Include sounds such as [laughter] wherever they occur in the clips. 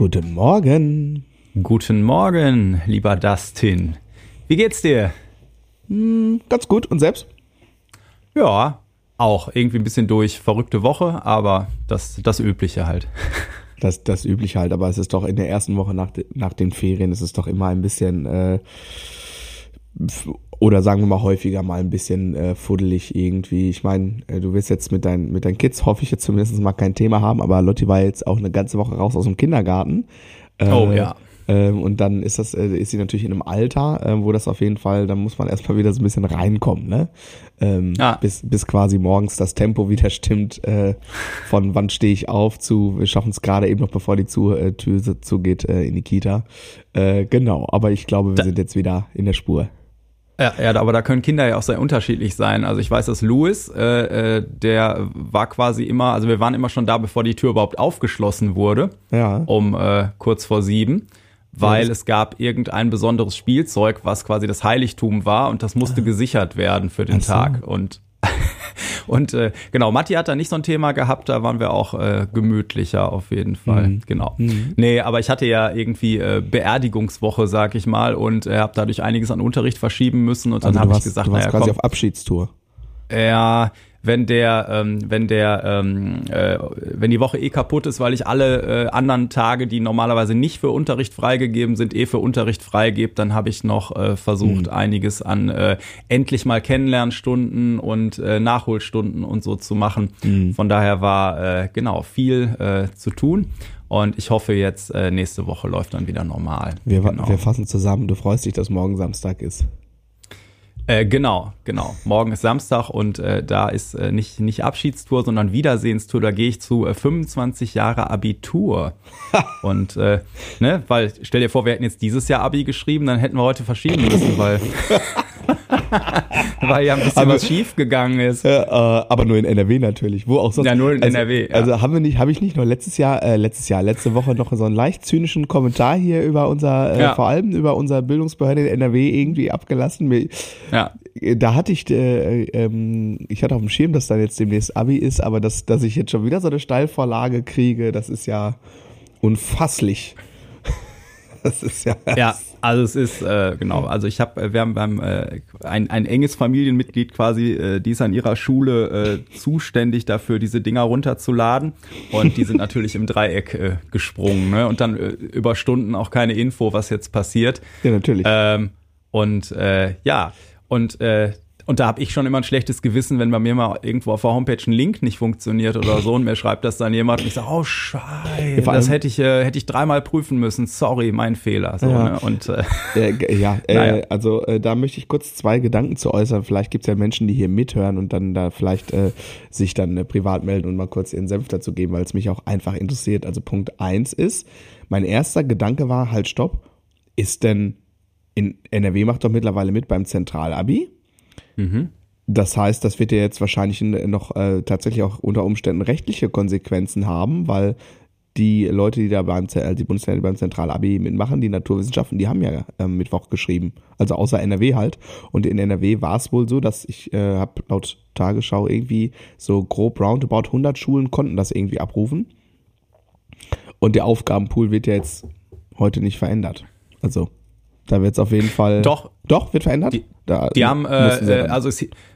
Guten Morgen. Guten Morgen, lieber Dustin. Wie geht's dir? Hm, ganz gut. Und selbst? Ja, auch irgendwie ein bisschen durch. Verrückte Woche, aber das, das Übliche halt. [laughs] Das, das Übliche halt. Aber es ist doch in der ersten Woche nach, nach den Ferien, ist es doch immer ein bisschen, äh, oder sagen wir mal häufiger mal ein bisschen äh, fuddelig irgendwie. Ich meine, äh, du wirst jetzt mit, dein, mit deinen Kids, hoffe ich jetzt zumindest mal kein Thema haben, aber Lotti war jetzt auch eine ganze Woche raus aus dem Kindergarten. Äh, Oh, ja. Ähm, und dann ist das, äh, ist sie natürlich in einem Alter, äh, wo das auf jeden Fall, da muss man erstmal wieder so ein bisschen reinkommen, ne? Ähm, Ja. bis, bis quasi morgens das Tempo wieder stimmt, äh, von wann stehe ich auf zu, wir schaffen es gerade eben noch, bevor die zu, äh, Tür zugeht äh, in die Kita. Äh, genau, aber ich glaube, wir Da- sind jetzt wieder in der Spur. Ja, ja, aber da können Kinder ja auch sehr unterschiedlich sein. Also ich weiß, dass Louis, äh, äh, der war quasi immer, also wir waren immer schon da, bevor die Tür überhaupt aufgeschlossen wurde, Ja. um äh, kurz vor sieben, weil Ja, es gab irgendein besonderes Spielzeug, was quasi das Heiligtum war und das musste gesichert werden für den Ah. So. Tag. Und [laughs] und äh, genau, Matti hat da nicht so ein Thema gehabt, da waren wir auch äh, gemütlicher auf jeden Fall. Mhm. Genau. Nee, aber ich hatte ja irgendwie äh, Beerdigungswoche, sag ich mal, und äh, habe dadurch einiges an Unterricht verschieben müssen und dann Also habe ich gesagt, du warst naja, quasi komm, auf Abschiedstour. ja, wenn der, ähm, wenn der, ähm, äh, wenn die Woche eh kaputt ist, weil ich alle äh, anderen Tage, die normalerweise nicht für Unterricht freigegeben sind, eh für Unterricht freigebe, dann habe ich noch äh, versucht, Mhm. einiges an äh, endlich mal Kennenlernstunden und äh, Nachholstunden und so zu machen. Mhm. Von daher war äh, genau viel äh, zu tun. Und ich hoffe jetzt, äh, nächste Woche läuft dann wieder normal. Wir, genau. wir fassen zusammen, du freust dich, dass morgen Samstag ist. Äh, genau, genau. Morgen ist Samstag und äh, da ist äh, nicht, nicht Abschiedstour, sondern Wiedersehenstour. Da gehe ich zu äh, 25 Jahre Abitur. [laughs] und äh, ne, weil stell dir vor, wir hätten jetzt dieses Jahr Abi geschrieben, dann hätten wir heute verschieben müssen, weil [laughs] [laughs] weil ja ein bisschen Aber- was schief gegangen ist. Äh, äh, aber nur in NRW natürlich. Wo auch sonst. Ja, nur in also, NRW, ja. Also haben wir nicht, habe ich nicht noch letztes Jahr, äh, letztes Jahr, letzte Woche noch so einen leicht zynischen Kommentar hier über unser, äh, Ja. vor allem über unser Bildungsbehörde in NRW irgendwie abgelassen. Ja. da hatte ich, äh, ähm, ich hatte auf dem Schirm, dass dann jetzt demnächst Abi ist, aber dass, dass ich jetzt schon wieder so eine Steilvorlage kriege, das ist ja unfasslich. [laughs] Das ist ja. Ja, also es ist äh, genau. Also ich habe, wir haben beim äh, ein, ein enges Familienmitglied quasi, äh, die ist an ihrer Schule äh, zuständig dafür, diese Dinger runterzuladen und die sind [laughs] natürlich im Dreieck äh, gesprungen, ne? Und dann äh, über Stunden auch keine Info, was jetzt passiert. Ja, natürlich. Ähm, und äh, ja, und äh, und da habe ich schon immer ein schlechtes Gewissen, wenn bei mir mal irgendwo auf der Homepage ein Link nicht funktioniert oder so und mir schreibt das dann jemand und ich sage, oh Scheiße, das hätte ich, äh, hätte ich dreimal prüfen müssen. Sorry, mein Fehler. So, Ja. ne? Und äh, Äh, ja, [laughs] äh, Naja. also äh, da möchte ich kurz zwei Gedanken zu äußern. Vielleicht gibt es ja Menschen, die hier mithören und dann da vielleicht äh, sich dann äh, privat melden und mal kurz ihren Senf dazu geben, weil es mich auch einfach interessiert. Also Punkt eins ist, mein erster Gedanke war, halt stopp, ist denn in NRW macht doch mittlerweile mit beim Zentralabi? Das heißt, das wird ja jetzt wahrscheinlich noch äh, tatsächlich auch unter Umständen rechtliche Konsequenzen haben, weil die Leute, die da beim, äh, die Bundesländer, die beim Zentralabi mitmachen, die Naturwissenschaften, die haben ja ähm, Mittwoch geschrieben. Also außer NRW halt. Und in NRW war es wohl so, dass ich äh, habe laut Tagesschau irgendwie so grob roundabout 100 Schulen konnten das irgendwie abrufen. Und der Aufgabenpool wird ja jetzt heute nicht verändert. Also da wird es auf jeden Fall. Doch. Doch, wird verändert? Die- da Die haben, äh, äh, also,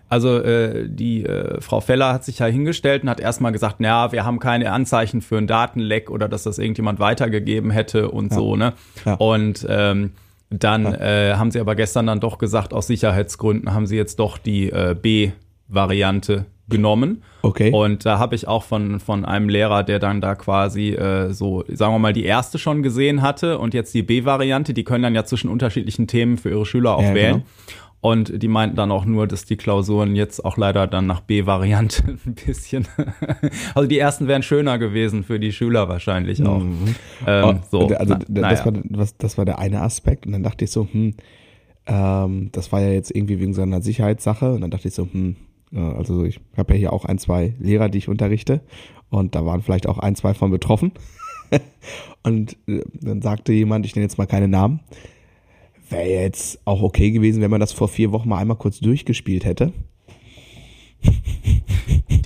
also äh, die äh, Frau Feller hat sich ja hingestellt und hat erstmal gesagt, naja, wir haben keine Anzeichen für einen Datenleck oder dass das irgendjemand weitergegeben hätte und so, ne? Ja. Und ähm, dann äh, haben sie aber gestern dann doch gesagt, aus Sicherheitsgründen haben sie jetzt doch die äh, B-Variante genommen. Okay. Und da habe ich auch von, von einem Lehrer, der dann da quasi äh, so, sagen wir mal, die erste schon gesehen hatte und jetzt die B-Variante, die können dann ja zwischen unterschiedlichen Themen für ihre Schüler auch Ja, wählen. genau. Und die meinten dann auch nur, dass die Klausuren jetzt auch leider dann nach B-Variante [laughs] ein bisschen. also die ersten wären schöner gewesen für die Schüler wahrscheinlich auch. Ähm, Oh, so, Also na, d- das, naja. war, was, das war der eine Aspekt. Und dann dachte ich so, hm, Ähm, das war ja jetzt irgendwie wegen so einer Sicherheitssache. Und dann dachte ich so, hm, also ich habe ja hier auch ein, zwei Lehrer, die ich unterrichte. Und da waren vielleicht auch ein, zwei von betroffen. [laughs] und äh, dann sagte jemand, ich nenne jetzt mal keine Namen, wäre jetzt auch okay gewesen, wenn man das vor vier Wochen mal einmal kurz durchgespielt hätte. [laughs]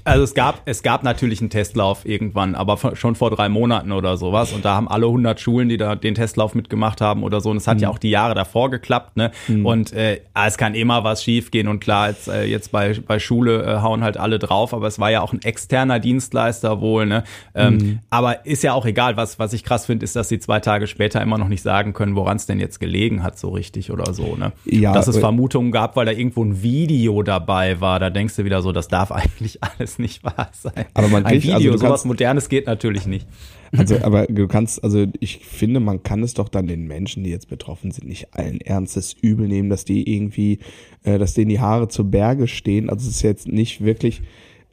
Also es gab, es gab natürlich einen Testlauf irgendwann, aber schon vor drei Monaten oder sowas. Und da haben alle 100 Schulen, die da den Testlauf mitgemacht haben oder so. Und es hat mhm. ja auch die Jahre davor geklappt. Ne? Mhm. Und äh, es kann immer was schiefgehen Und klar, jetzt, äh, jetzt bei, bei Schule äh, hauen halt alle drauf. Aber es war ja auch ein externer Dienstleister wohl. Ne? Ähm, mhm. Aber ist ja auch egal. Was, was ich krass finde, ist, dass sie zwei Tage später immer noch nicht sagen können, woran es denn jetzt gelegen hat, so richtig oder so. Ne? Ja, dass es äh, Vermutungen gab, weil da irgendwo ein Video dabei war. Da denkst du wieder so, das darf [laughs] eigentlich alles nicht wahr sein. Aber man kriegt, Ein Video, also sowas Modernes geht natürlich nicht. Also, aber du kannst, also ich finde, man kann es doch dann den Menschen, die jetzt betroffen sind, nicht allen Ernstes übel nehmen, dass die irgendwie, äh, dass denen die Haare zu Berge stehen. Also es ist jetzt nicht wirklich,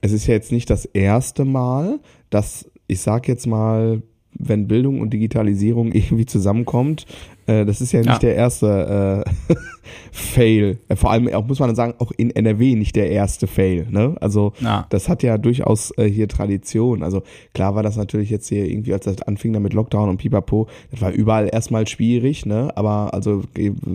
es ist ja jetzt nicht das erste Mal, dass ich sag jetzt mal, wenn Bildung und Digitalisierung [laughs] irgendwie zusammenkommt, äh, das ist ja nicht ja. der erste äh, [laughs] Fail. Äh, vor allem auch muss man dann sagen, auch in NRW nicht der erste Fail. Ne? Also ja. das hat ja durchaus äh, hier Tradition. Also klar war das natürlich jetzt hier irgendwie, als das anfing dann mit Lockdown und Pipapo, das war überall erstmal schwierig, ne? Aber also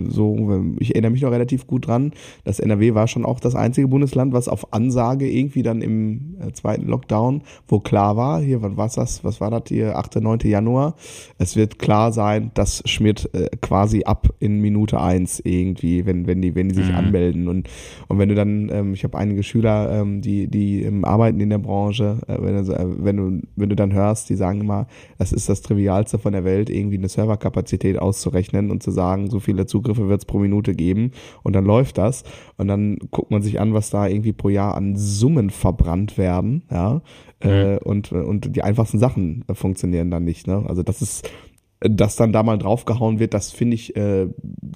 so, ich erinnere mich noch relativ gut dran. Das NRW war schon auch das einzige Bundesland, was auf Ansage irgendwie dann im äh, zweiten Lockdown, wo klar war, hier, wann war das? Was war das hier? 8., 9. Januar. Es wird klar sein, dass Schmidt äh, quasi ab in Minute eins irgendwie, wenn, wenn die, wenn die sich mhm. anmelden. Und, und wenn du dann, ähm, ich habe einige Schüler, ähm, die, die ähm, arbeiten in der Branche, äh, wenn, du, äh, wenn du, wenn du dann hörst, die sagen immer, das ist das Trivialste von der Welt, irgendwie eine Serverkapazität auszurechnen und zu sagen, so viele Zugriffe wird es pro Minute geben und dann läuft das. Und dann guckt man sich an, was da irgendwie pro Jahr an Summen verbrannt werden, ja. Mhm. Äh, und, und die einfachsten Sachen funktionieren dann nicht. Ne? Also das ist dass dann da mal draufgehauen wird, das finde ich äh,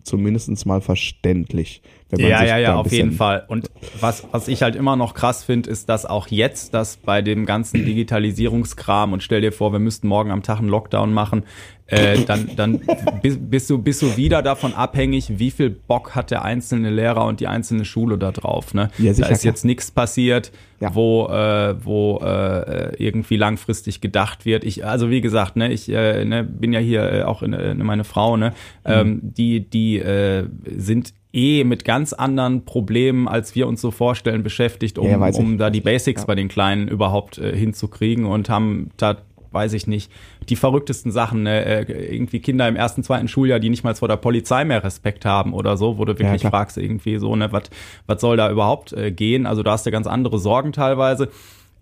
zumindest mal verständlich. ja, ja, ja, auf jeden Fall. Und was, was ich halt immer noch krass finde, ist, dass auch jetzt, dass bei dem ganzen Digitalisierungskram und stell dir vor, wir müssten morgen am Tag einen Lockdown machen, äh, dann, dann bist, du, bist du wieder davon abhängig, wie viel Bock hat der einzelne Lehrer und die einzelne Schule da drauf. Ne? Ja, sicher, da ist jetzt nichts passiert, ja. wo, äh, wo äh, irgendwie langfristig gedacht wird. Ich, also wie gesagt, ne, ich äh, ne, bin ja hier äh, auch in, in meine Frau, ne, mhm. ähm, die, die äh, sind eh mit ganz anderen Problemen, als wir uns so vorstellen, beschäftigt, um, ja, um da die Basics ja. bei den Kleinen überhaupt äh, hinzukriegen und haben da weiß ich nicht, die verrücktesten Sachen, ne? Äh, irgendwie Kinder im ersten, zweiten Schuljahr, die nicht mal vor der Polizei mehr Respekt haben oder so, wo du wirklich ja, fragst irgendwie so, ne, was was soll da überhaupt äh, gehen? Also da hast du ganz andere Sorgen teilweise.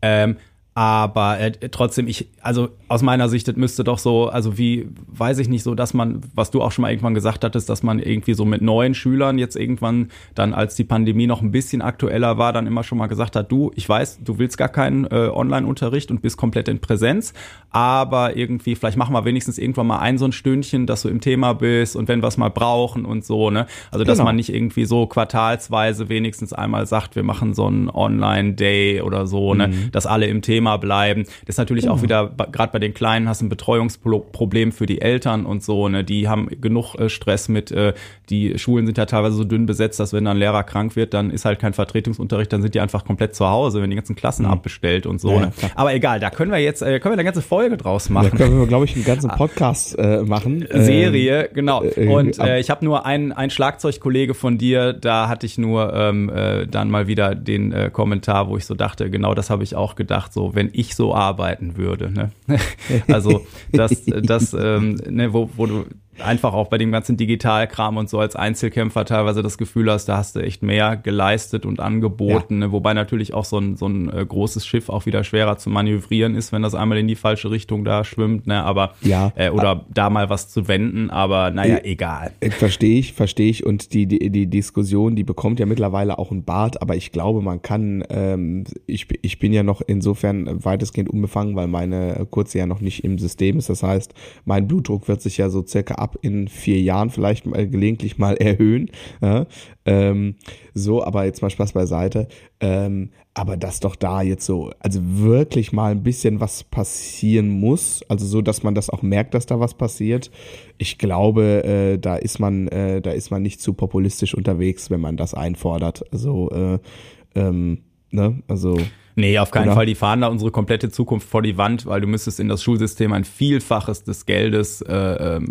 Ähm, aber äh, trotzdem, ich, also aus meiner Sicht, das müsste doch so, also wie, weiß ich nicht so, dass man, was du auch schon mal irgendwann gesagt hattest, dass man irgendwie so mit neuen Schülern jetzt irgendwann dann, als die Pandemie noch ein bisschen aktueller war, dann immer schon mal gesagt hat, du, ich weiß, du willst gar keinen äh, Online-Unterricht und bist komplett in Präsenz, aber irgendwie, vielleicht machen wir wenigstens irgendwann mal ein so ein Stündchen, dass du im Thema bist und wenn wir es mal brauchen und so, ne? Also, dass genau. man nicht irgendwie so quartalsweise wenigstens einmal sagt, wir machen so einen Online-Day oder so, ne? Mhm. Dass alle im Thema Thema bleiben. Das ist natürlich genau. auch wieder, gerade bei den Kleinen hast du ein Betreuungsproblem für die Eltern und so, ne? Die haben genug äh, Stress mit, äh, die Schulen sind ja teilweise so dünn besetzt, dass wenn dann ein Lehrer krank wird, dann ist halt kein Vertretungsunterricht, dann sind die einfach komplett zu Hause, wenn die ganzen Klassen mhm. abbestellt und so. Ja, ne? Aber egal, da können wir jetzt, äh, können wir eine ganze Folge draus machen. Da können wir, glaube ich, einen ganzen [laughs] Podcast äh, machen. Serie, ähm, genau. Äh, und äh, ich habe nur einen, einen Schlagzeugkollege von dir, da hatte ich nur ähm, äh, dann mal wieder den äh, Kommentar, wo ich so dachte, genau das habe ich auch gedacht, so wenn ich so arbeiten würde. Ne? [laughs] also das, das ähm, ne, wo, wo du einfach auch bei dem ganzen Digitalkram und so als Einzelkämpfer teilweise das Gefühl hast, da hast du echt mehr geleistet und angeboten. Ja. Ne? Wobei natürlich auch so ein, so ein äh, großes Schiff auch wieder schwerer zu manövrieren ist, wenn das einmal in die falsche Richtung da schwimmt. Ne? Aber ja. Äh, oder da mal was zu wenden. Aber naja, ich, egal. Verstehe ich, verstehe ich. Und die, die, die Diskussion, die bekommt ja mittlerweile auch ein Bart. Aber ich glaube, man kann, ähm, ich, ich bin ja noch insofern weitestgehend unbefangen, weil meine Kurze ja noch nicht im System ist. Das heißt, mein Blutdruck wird sich ja so circa ab in vier Jahren vielleicht mal gelegentlich mal erhöhen. Ja? Ähm, so, aber jetzt mal Spaß beiseite. Ähm, aber dass doch da jetzt so, also wirklich mal ein bisschen was passieren muss, also so, dass man das auch merkt, dass da was passiert. Ich glaube, äh, da ist man, äh, da ist man nicht zu populistisch unterwegs, wenn man das einfordert. Also, äh, ähm, ne, also Nee, auf keinen genau. Fall. Die fahren da unsere komplette Zukunft vor die Wand, weil du müsstest in das Schulsystem ein Vielfaches des Geldes, äh, äh,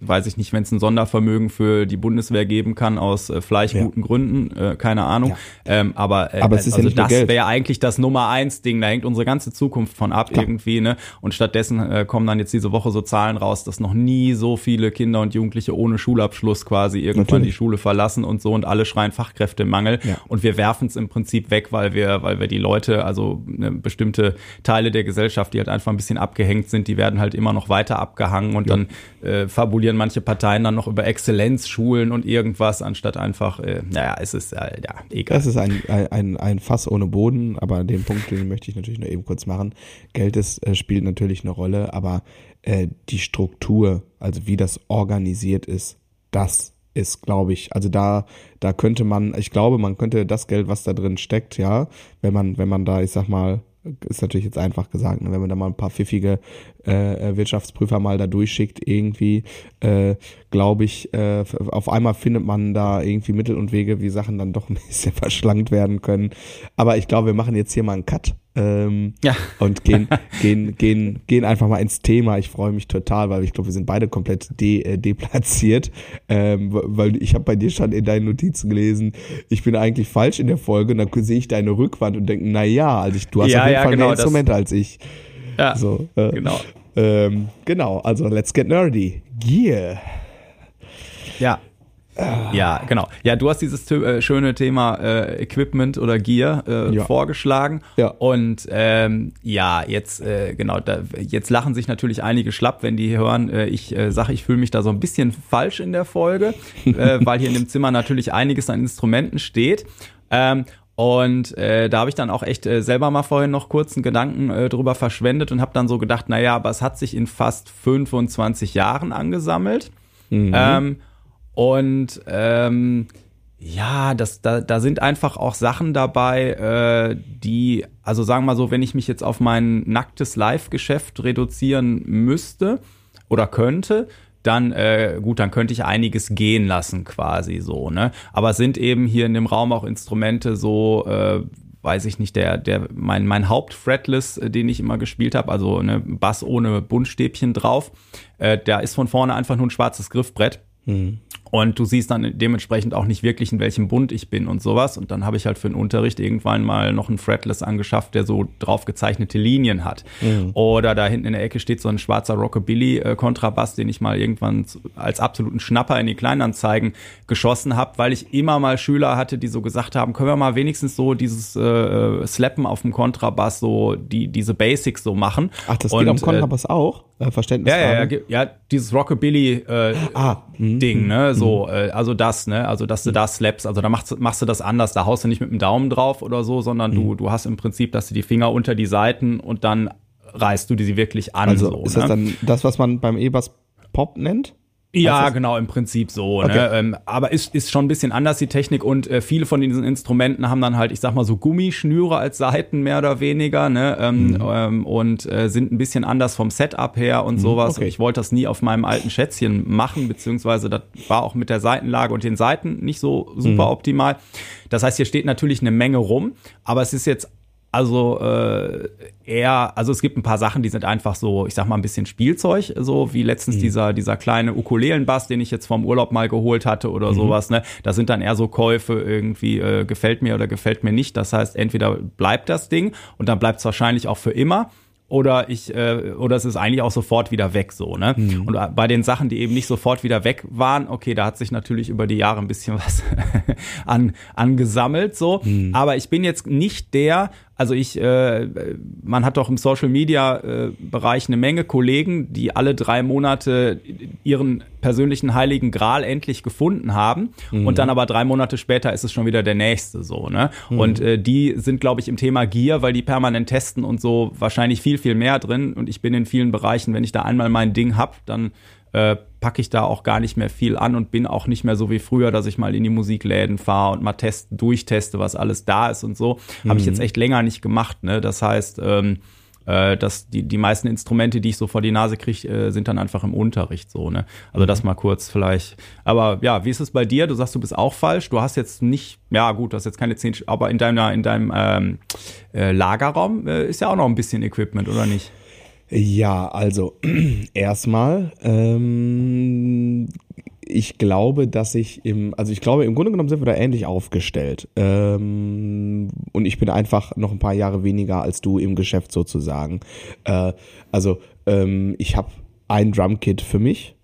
weiß ich nicht, wenn es ein Sondervermögen für die Bundeswehr geben kann, aus äh, vielleicht ja. guten Gründen, äh, keine Ahnung. Ja. Ähm, aber äh, aber es ist also ja das wäre eigentlich das Nummer eins Ding. Da hängt unsere ganze Zukunft von ab Klar. irgendwie. Ne? Und stattdessen äh, kommen dann jetzt diese Woche so Zahlen raus, dass noch nie so viele Kinder und Jugendliche ohne Schulabschluss quasi irgendwann Natürlich. die Schule verlassen und so und alle schreien Fachkräftemangel. Ja. Und wir werfen es im Prinzip weg, weil wir, weil wir die Leute also ne, bestimmte Teile der Gesellschaft, die halt einfach ein bisschen abgehängt sind, die werden halt immer noch weiter abgehangen und ja. dann äh, fabulieren manche Parteien dann noch über Exzellenzschulen und irgendwas, anstatt einfach, äh, naja, es ist äh, ja egal. Es ist ein, ein, ein Fass ohne Boden, aber den Punkt, den möchte ich natürlich nur eben kurz machen. Geld ist, äh, spielt natürlich eine Rolle, aber äh, die Struktur, also wie das organisiert ist, das ist, glaube ich, also da, da könnte man, ich glaube, man könnte das Geld, was da drin steckt, ja, wenn man, wenn man da, ich sag mal, ist natürlich jetzt einfach gesagt, ne, wenn man da mal ein paar pfiffige äh, Wirtschaftsprüfer mal da durchschickt, irgendwie, äh, glaube ich, äh, auf einmal findet man da irgendwie Mittel und Wege, wie Sachen dann doch [laughs] ein bisschen verschlankt werden können. Aber ich glaube, wir machen jetzt hier mal einen Cut ähm, ja. und gehen, [laughs] gehen, gehen, gehen einfach mal ins Thema. Ich freue mich total, weil ich glaube, wir sind beide komplett de, äh, deplatziert, ähm, weil ich habe bei dir schon in deinen Notizen gelesen, ich bin eigentlich falsch in der Folge und dann sehe ich deine Rückwand und denke, na ja, also ich, du hast ja, auf jeden ja, Fall genau, mehr Instrumente als ich. Ja, so, äh, genau. Ähm, genau, also let's get nerdy. Gear. Ja, ja, genau. Ja, du hast dieses äh, schöne Thema äh, Equipment oder Gear äh, ja. vorgeschlagen. Ja. Und ähm, ja, jetzt äh, genau, da, jetzt lachen sich natürlich einige schlapp, wenn die hören, äh, ich äh, sage, ich fühle mich da so ein bisschen falsch in der Folge, [laughs] äh, weil hier in dem Zimmer natürlich einiges an Instrumenten steht. Ähm, und äh, da habe ich dann auch echt äh, selber mal vorhin noch kurz einen Gedanken äh, drüber verschwendet und habe dann so gedacht, naja, aber es hat sich in fast 25 Jahren angesammelt. Mhm. Ähm, und ähm, ja, das, da, da sind einfach auch Sachen dabei, äh, die, also sagen wir mal so, wenn ich mich jetzt auf mein nacktes Live-Geschäft reduzieren müsste oder könnte, dann äh, gut, dann könnte ich einiges gehen lassen quasi so, ne? Aber sind eben hier in dem Raum auch Instrumente so, äh, weiß ich nicht, der der mein mein Hauptfretless, äh, den ich immer gespielt habe, also ne Bass ohne Buntstäbchen drauf, äh, da ist von vorne einfach nur ein schwarzes Griffbrett. Mhm. Und du siehst dann dementsprechend auch nicht wirklich, in welchem Bund ich bin und sowas. Und dann habe ich halt für den Unterricht irgendwann mal noch einen Fretless angeschafft, der so drauf gezeichnete Linien hat. Mhm. Oder da hinten in der Ecke steht so ein schwarzer Rockabilly-Kontrabass, den ich mal irgendwann als absoluten Schnapper in die Kleinanzeigen geschossen habe, weil ich immer mal Schüler hatte, die so gesagt haben, können wir mal wenigstens so dieses äh, Slappen auf dem Kontrabass, so die, diese Basics so machen. Ach, das und, geht am äh, Kontrabass äh, auch? Äh, Verständnis. Ja, ja, ja, ja, dieses Rockabilly-Ding, äh, ah, Ding, ne? So, mhm. äh, also das, ne? Also, dass du da slaps, also da machst, machst du das anders, da haust du nicht mit dem Daumen drauf oder so, sondern mhm. du, du hast im Prinzip, dass du die Finger unter die Seiten und dann reißt du die sie wirklich an. Also so, ist ne? das dann das, was man beim E-Bass Pop nennt? Ja, genau, im Prinzip so. Ne? Okay. Ne? Ähm, aber ist, ist schon ein bisschen anders die Technik und äh, viele von diesen Instrumenten haben dann halt, ich sag mal so Gummischnüre als Seiten mehr oder weniger, ne? Ähm, mhm. ähm, und äh, sind ein bisschen anders vom Setup her und mhm, sowas. Okay. Und ich wollte das nie auf meinem alten Schätzchen machen, beziehungsweise das war auch mit der Seitenlage und den Seiten nicht so super mhm. optimal. Das heißt, hier steht natürlich eine Menge rum, aber es ist jetzt also äh, eher, also es gibt ein paar Sachen, die sind einfach so, ich sag mal, ein bisschen Spielzeug, so wie letztens mhm. dieser, dieser kleine Ukulelenbass, den ich jetzt vom Urlaub mal geholt hatte oder mhm. sowas, ne? Da sind dann eher so Käufe irgendwie, äh, gefällt mir oder gefällt mir nicht. Das heißt, entweder bleibt das Ding und dann bleibt es wahrscheinlich auch für immer oder ich äh, oder es ist eigentlich auch sofort wieder weg so ne mhm. und bei den Sachen die eben nicht sofort wieder weg waren okay da hat sich natürlich über die Jahre ein bisschen [laughs] was an angesammelt so mhm. aber ich bin jetzt nicht der also ich, äh, man hat doch im Social Media äh, Bereich eine Menge Kollegen, die alle drei Monate ihren persönlichen heiligen Gral endlich gefunden haben mhm. und dann aber drei Monate später ist es schon wieder der nächste so, ne? Mhm. Und äh, die sind, glaube ich, im Thema Gear, weil die permanent testen und so wahrscheinlich viel, viel mehr drin und ich bin in vielen Bereichen, wenn ich da einmal mein Ding hab, dann äh, packe ich da auch gar nicht mehr viel an und bin auch nicht mehr so wie früher, dass ich mal in die Musikläden fahre und mal test, durchteste, was alles da ist und so. Mhm. Habe ich jetzt echt länger nicht gemacht. Ne? Das heißt, ähm, äh, dass die, die meisten Instrumente, die ich so vor die Nase kriege, äh, sind dann einfach im Unterricht so, ne? Also das mhm. mal kurz vielleicht. Aber ja, wie ist es bei dir? Du sagst, du bist auch falsch. Du hast jetzt nicht, ja gut, du hast jetzt keine zehn, aber in deiner, in deinem ähm, äh, Lagerraum äh, ist ja auch noch ein bisschen Equipment, oder nicht? Ja, also [clears throat] erstmal ähm, ich glaube, dass ich im, also ich glaube, im Grunde genommen sind wir da ähnlich aufgestellt. Ähm, und ich bin einfach noch ein paar Jahre weniger als du im Geschäft sozusagen. Äh, also ähm, ich habe ein Drumkit für mich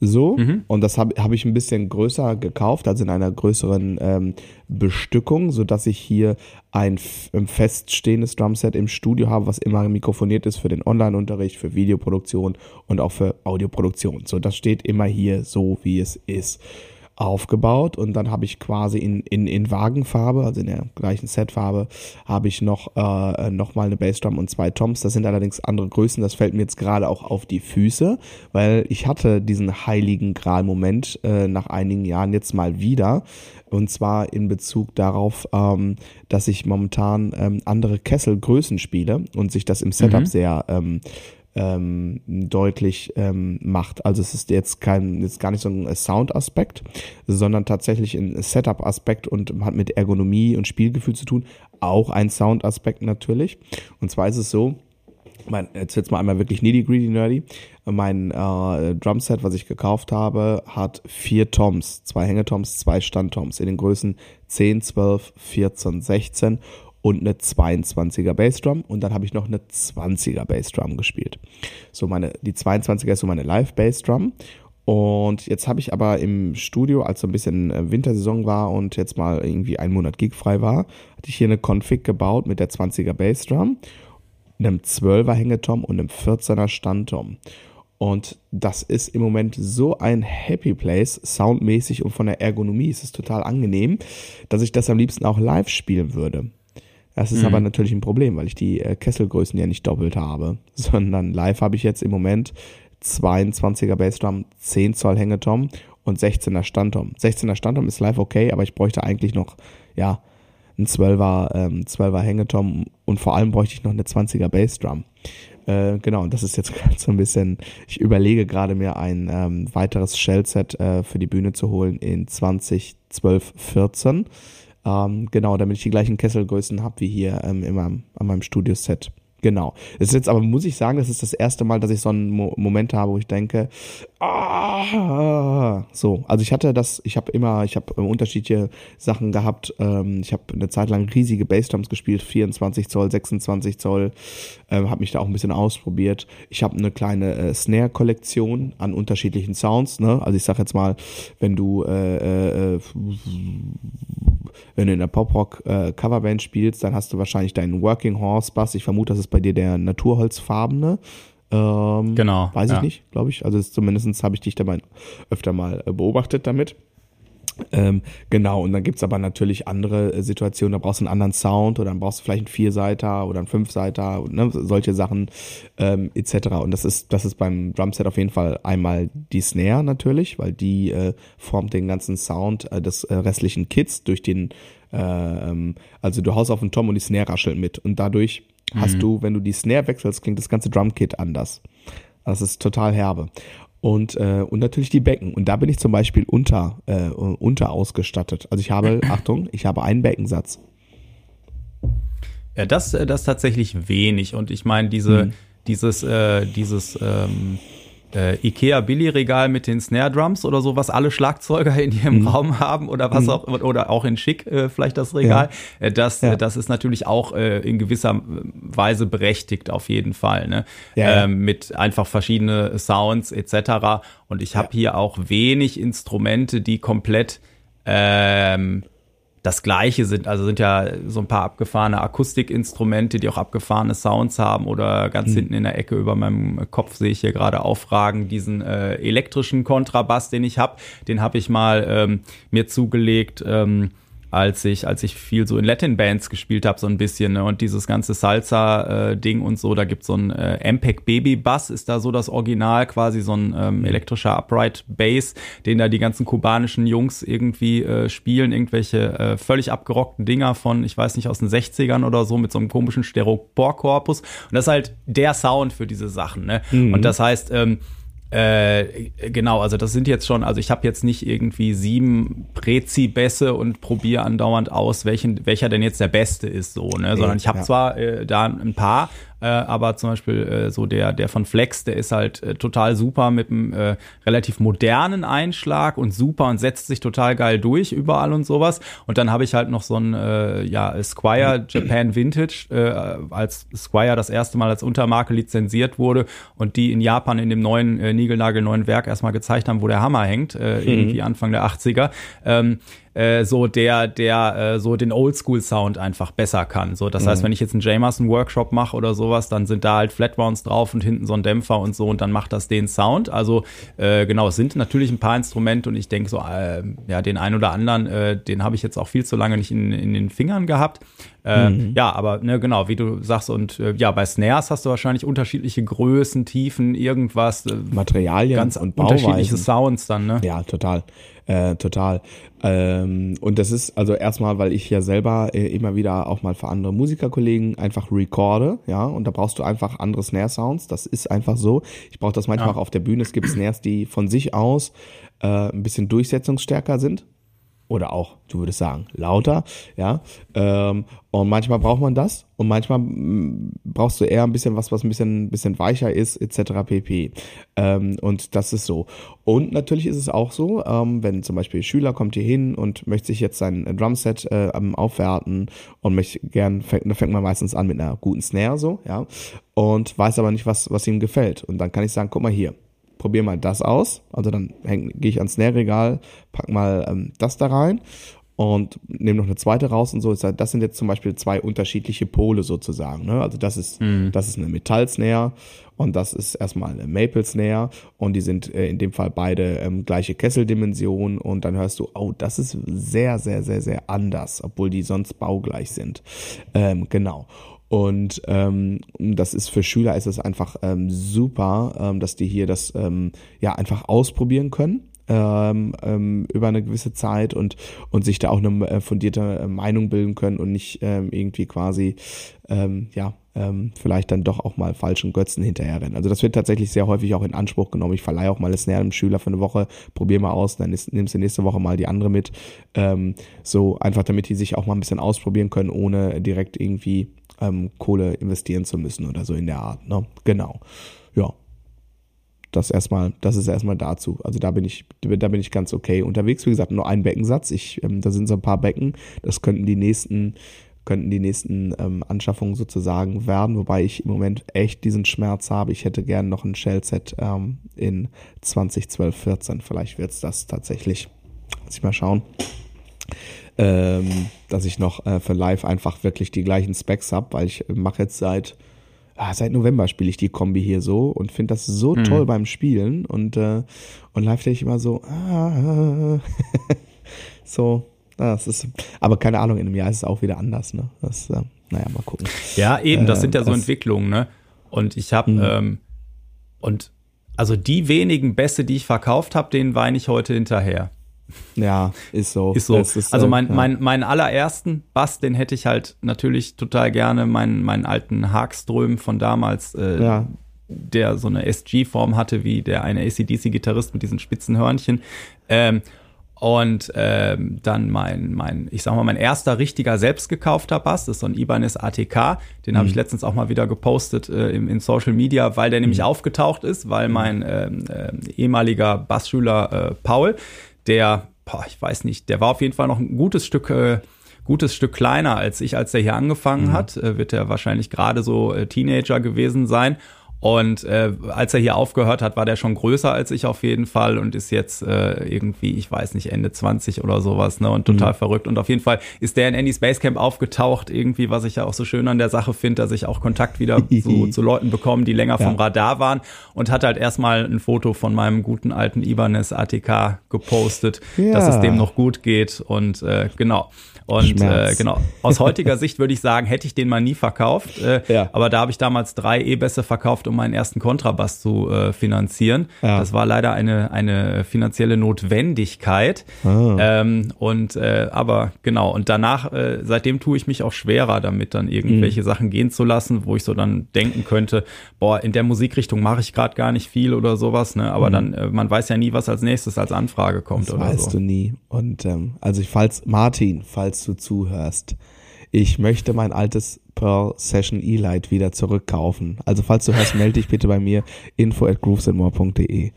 so, mhm. und das habe hab ich ein bisschen größer gekauft, also in einer größeren ähm, Bestückung, sodass ich hier ein, ein feststehendes Drumset im Studio habe, was immer mikrofoniert ist für den Online-Unterricht, für Videoproduktion und auch für Audioproduktion. So, das steht immer hier so, wie es ist aufgebaut und dann habe ich quasi in, in, in Wagenfarbe, also in der gleichen Setfarbe, habe ich noch, äh, noch mal eine Bassdrum und zwei Toms. Das sind allerdings andere Größen. Das fällt mir jetzt gerade auch auf die Füße, weil ich hatte diesen heiligen Gral-Moment äh, nach einigen Jahren jetzt mal wieder. Und zwar in Bezug darauf, ähm, dass ich momentan ähm, andere Kesselgrößen spiele und sich das im Setup mhm. sehr ähm, ähm, deutlich ähm, macht. Also es ist jetzt kein, jetzt gar nicht so ein Sound-Aspekt, sondern tatsächlich ein Setup-Aspekt und hat mit Ergonomie und Spielgefühl zu tun. Auch ein Sound-Aspekt natürlich. Und zwar ist es so, mein, jetzt wird's mal einmal wirklich nitty greedy nerdy. Mein äh, Drumset, was ich gekauft habe, hat vier Toms, zwei Hängetoms, zwei Standtoms in den Größen 10, 12, 14, 16 und eine 22er Bassdrum und dann habe ich noch eine 20er Bassdrum gespielt. So meine die 22er ist so meine Live Bassdrum und jetzt habe ich aber im Studio, als so ein bisschen äh, Wintersaison war und jetzt mal irgendwie ein Monat gigfrei war, hatte ich hier eine Config gebaut mit der 20er Bassdrum, einem 12er Hängetom und einem 14er Standtom. Und das ist im Moment so ein Happy Place, soundmäßig und von der Ergonomie ist es total angenehm, dass ich das am liebsten auch live spielen würde. Das ist mhm. aber natürlich ein Problem, weil ich die äh, Kesselgrößen ja nicht doppelt habe, [laughs] sondern live habe ich jetzt im Moment 22er Bassdrum, 10 Zoll Hängetom und 16er Standtom. 16er Standtom ist live okay, aber ich bräuchte eigentlich noch, ja, ein 12er, ähm, 12er Hängetom und vor allem bräuchte ich noch eine 20er Bassdrum. Äh, genau, und das ist jetzt [laughs] gerade so ein bisschen, ich überlege gerade mir ein ähm, weiteres Shellset äh, für die Bühne zu holen in 2012, 14 ähm, genau, damit ich die gleichen Kesselgrößen habe wie hier ähm, in meinem, an meinem Studio-Set. Genau. Das ist jetzt aber, muss ich sagen, das ist das erste Mal, dass ich so einen Mo Moment habe, wo ich denke, ah, so. Also ich hatte das, ich habe immer, ich habe unterschiedliche Sachen gehabt. Ähm, ich habe eine Zeit lang riesige Bassdrums gespielt, 24 Zoll, 26 Zoll, ähm, habe mich da auch ein bisschen ausprobiert. Ich habe eine kleine äh, Snare-Kollektion an unterschiedlichen Sounds. Ne? Also ich sag jetzt mal, wenn du äh, äh, wenn du in der Pop-Rock-Coverband äh, spielst, dann hast du wahrscheinlich deinen Working Horse Bass. Ich vermute, das ist bei dir der naturholzfarbene. Ähm, genau. Weiß ich ja. nicht, glaube ich. Also zumindest habe ich dich dabei öfter mal äh, beobachtet damit. Ähm, genau, und dann gibt's aber natürlich andere äh, Situationen, da brauchst du einen anderen Sound oder dann brauchst du vielleicht einen Vierseiter oder einen Fünfseiter, ne, solche Sachen ähm, etc. Und das ist, das ist beim Drumset auf jeden Fall einmal die Snare natürlich, weil die äh, formt den ganzen Sound äh, des äh, restlichen Kits durch den, äh, ähm, also du haust auf den Tom und die Snare raschelt mit und dadurch mhm. hast du, wenn du die Snare wechselst, klingt das ganze Drumkit anders. Das ist total herbe und, äh, und natürlich die Becken. Und da bin ich zum Beispiel unter, äh, unter ausgestattet. Also ich habe, [clears throat] Achtung, ich habe einen Beckensatz. Ja, das, äh, das tatsächlich wenig. Und ich meine, diese, hm. dieses, äh, dieses ähm, äh, Ikea Billy-Regal mit den Snare Drums oder so, was alle Schlagzeuger in ihrem mhm. Raum haben oder was mhm. auch, oder auch in Schick äh, vielleicht das Regal. Ja. Äh, das, ja. das ist natürlich auch äh, in gewisser Weise berechtigt auf jeden Fall. Ne? Ja, ähm, mit einfach verschiedene Sounds etc. Und ich habe hier auch wenig Instrumente, die komplett ähm, das Gleiche sind. Also sind ja so ein paar abgefahrene Akustikinstrumente, die auch abgefahrene Sounds haben oder ganz mhm. hinten in der Ecke über meinem Kopf sehe ich hier gerade aufragen diesen äh, elektrischen Kontrabass, den ich habe. Den habe ich mal ähm, mir zugelegt. Ähm, als ich, als ich viel so in Latin-Bands gespielt habe, so ein bisschen, ne? Und dieses ganze Salsa-Ding und so, da gibt's so ein äh, MPEG Baby Bass, ist da so das Original, quasi so ein ähm, elektrischer Upright Bass, den da die ganzen kubanischen Jungs irgendwie äh, spielen, irgendwelche äh, völlig abgerockten Dinger von, ich weiß nicht, aus den 60ern oder so, mit so einem komischen Styropor-Korpus. Und das ist halt der Sound für diese Sachen, ne? Mhm. Und das heißt, ähm, äh, genau, also das sind jetzt schon, also ich habe jetzt nicht irgendwie sieben Prezi-Bässe und probiere andauernd aus, welchen, welcher denn jetzt der beste ist, so, ne? Sondern ich habe ja. zwar äh, da ein paar, äh, aber zum Beispiel äh, so der, der von Flex, der ist halt äh, total super mit einem äh, relativ modernen Einschlag und super und setzt sich total geil durch überall und sowas. Und dann habe ich halt noch so ein äh, ja, Squire [clears throat] Japan Vintage, äh, als Squire das erste Mal als Untermarke lizenziert wurde und die in Japan in dem neuen äh, Nigelnagel neuen Werk erstmal gezeigt haben, wo der Hammer hängt, äh, mhm. irgendwie Anfang der 80er. Ähm, äh, so der, der äh, so den Oldschool-Sound einfach besser kann. So, das mhm. heißt, wenn ich jetzt einen Jamerson-Workshop mache oder sowas, dann sind da halt Flatrounds drauf und hinten so ein Dämpfer und so und dann macht das den Sound. Also äh, genau, es sind natürlich ein paar Instrumente und ich denke so, äh, ja, den einen oder anderen, äh, den habe ich jetzt auch viel zu lange nicht in, in den Fingern gehabt. Äh, mhm. Ja, aber ne, genau, wie du sagst, und äh, ja, bei Snares hast du wahrscheinlich unterschiedliche Größen, Tiefen, irgendwas. Äh, Materialien ganz und unterschiedliche Sounds dann, ne? Ja, total. Äh, total. Ähm, und das ist also erstmal, weil ich ja selber äh, immer wieder auch mal für andere Musikerkollegen einfach recorde, ja, und da brauchst du einfach andere Snare-Sounds. Das ist einfach so. Ich brauche das manchmal ja. auch auf der Bühne. Es gibt Snares, die von sich aus äh, ein bisschen durchsetzungsstärker sind oder auch, du würdest sagen, lauter, ja. Ähm, und manchmal braucht man das und manchmal mm, brauchst du eher ein bisschen was, was ein bisschen, bisschen weicher ist, etc. pp. Ähm, und das ist so. Und natürlich ist es auch so, ähm, wenn zum Beispiel ein Schüler kommt hier hin und möchte sich jetzt sein Drumset äh, aufwerten und möchte gern, fängt, da fängt man meistens an mit einer guten Snare so, ja, und weiß aber nicht, was, was ihm gefällt. Und dann kann ich sagen, guck mal hier, probier mal das aus. Also dann gehe ich ans Snare-Regal, pack mal ähm, das da rein und nehme noch eine zweite raus und so. Das sind jetzt zum Beispiel zwei unterschiedliche Pole sozusagen. Ne? Also das ist, mhm. das ist eine Metall-Snare und das ist erstmal eine Maple-Snare und die sind äh, in dem Fall beide ähm, gleiche Kesseldimension und dann hörst du, oh, das ist sehr, sehr, sehr, sehr anders, obwohl die sonst baugleich sind. Ähm, genau. Und ähm, das ist für Schüler ist es einfach ähm, super, ähm, dass die hier das ähm, ja einfach ausprobieren können. Ähm, ähm, über eine gewisse Zeit und und sich da auch eine äh, fundierte äh, Meinung bilden können und nicht ähm, irgendwie quasi ähm, ja ähm, vielleicht dann doch auch mal falschen Götzen hinterherrennen. Also das wird tatsächlich sehr häufig auch in Anspruch genommen. Ich verleihe auch mal das Snare einem Schüler für eine Woche, probier mal aus, dann ist, nimmst du nächste Woche mal die andere mit. Ähm, so einfach, damit die sich auch mal ein bisschen ausprobieren können, ohne direkt irgendwie ähm, Kohle investieren zu müssen oder so in der Art. Ne? Genau. Ja. Das erstmal, das ist erstmal dazu. Also da bin ich, da bin ich ganz okay unterwegs. Wie gesagt, nur ein Beckensatz. Ich, ähm, da sind so ein paar Becken. Das könnten die nächsten, könnten die nächsten ähm, Anschaffungen sozusagen werden, wobei ich im Moment echt diesen Schmerz habe. Ich hätte gern noch ein Shellset ähm, in 2012, 14. Vielleicht wird's das tatsächlich. Lass ich mal schauen ähm, dass ich noch äh, für live einfach wirklich die gleichen Specs habe, weil ich mache jetzt seit ah, seit November spiele ich die Kombi hier so und finde das so mhm. toll beim Spielen und äh, und live denke ich immer so ah, [laughs] so das ist aber keine Ahnung in einem Jahr ist es auch wieder anders ne das äh, naja mal gucken ja eben das sind ja so Entwicklungen ne und ich habe mhm. ähm, und also die wenigen Bässe die ich verkauft habe denen weine ich heute hinterher ja, ist so. Ist so. Ist, also mein, ja. mein, meinen allerersten Bass, den hätte ich halt natürlich total gerne, meinen, meinen alten Haagström von damals, äh, ja. der so eine SG-Form hatte, wie der eine ACDC-Gitarrist mit diesen spitzen Hörnchen. Ähm, und ähm, dann mein, mein, ich sag mal, mein erster richtiger selbst gekaufter Bass, das ist so ein Ibanez ATK. Den mhm. habe ich letztens auch mal wieder gepostet äh, in, in Social Media, weil der nämlich mhm. aufgetaucht ist, weil mein ähm, äh, ehemaliger Bassschüler äh, Paul, der, boah, ich weiß nicht, der war auf jeden Fall noch ein gutes Stück, äh, gutes Stück kleiner als ich, als der hier angefangen mhm. hat. Äh, wird er wahrscheinlich gerade so äh, Teenager gewesen sein. Und äh, als er hier aufgehört hat, war der schon größer als ich auf jeden Fall und ist jetzt äh, irgendwie, ich weiß nicht, Ende 20 oder sowas, ne? Und total mhm. verrückt. Und auf jeden Fall ist der in Andy's Basecamp aufgetaucht, irgendwie, was ich ja auch so schön an der Sache finde, dass ich auch Kontakt wieder [laughs] zu, zu Leuten bekomme, die länger ja. vom Radar waren und hat halt erstmal ein Foto von meinem guten alten Ibanez ATK gepostet, ja. dass es dem noch gut geht. Und äh, genau. Und äh, genau, aus heutiger [laughs] Sicht würde ich sagen, hätte ich den mal nie verkauft. Äh, ja. Aber da habe ich damals drei E-Bässe verkauft, um meinen ersten Kontrabass zu äh, finanzieren. Ja. Das war leider eine, eine finanzielle Notwendigkeit. Ah. Ähm, und äh, aber genau, und danach, äh, seitdem tue ich mich auch schwerer damit, dann irgendwelche mhm. Sachen gehen zu lassen, wo ich so dann denken könnte, boah, in der Musikrichtung mache ich gerade gar nicht viel oder sowas, ne? Aber mhm. dann, äh, man weiß ja nie, was als nächstes als Anfrage kommt das oder weißt du nie. Und ähm, also ich, falls Martin, falls falls du zuhörst. Ich möchte mein altes Pearl Session E-Light wieder zurückkaufen. Also falls du hörst, melde dich bitte bei mir info at groovesandmore.de.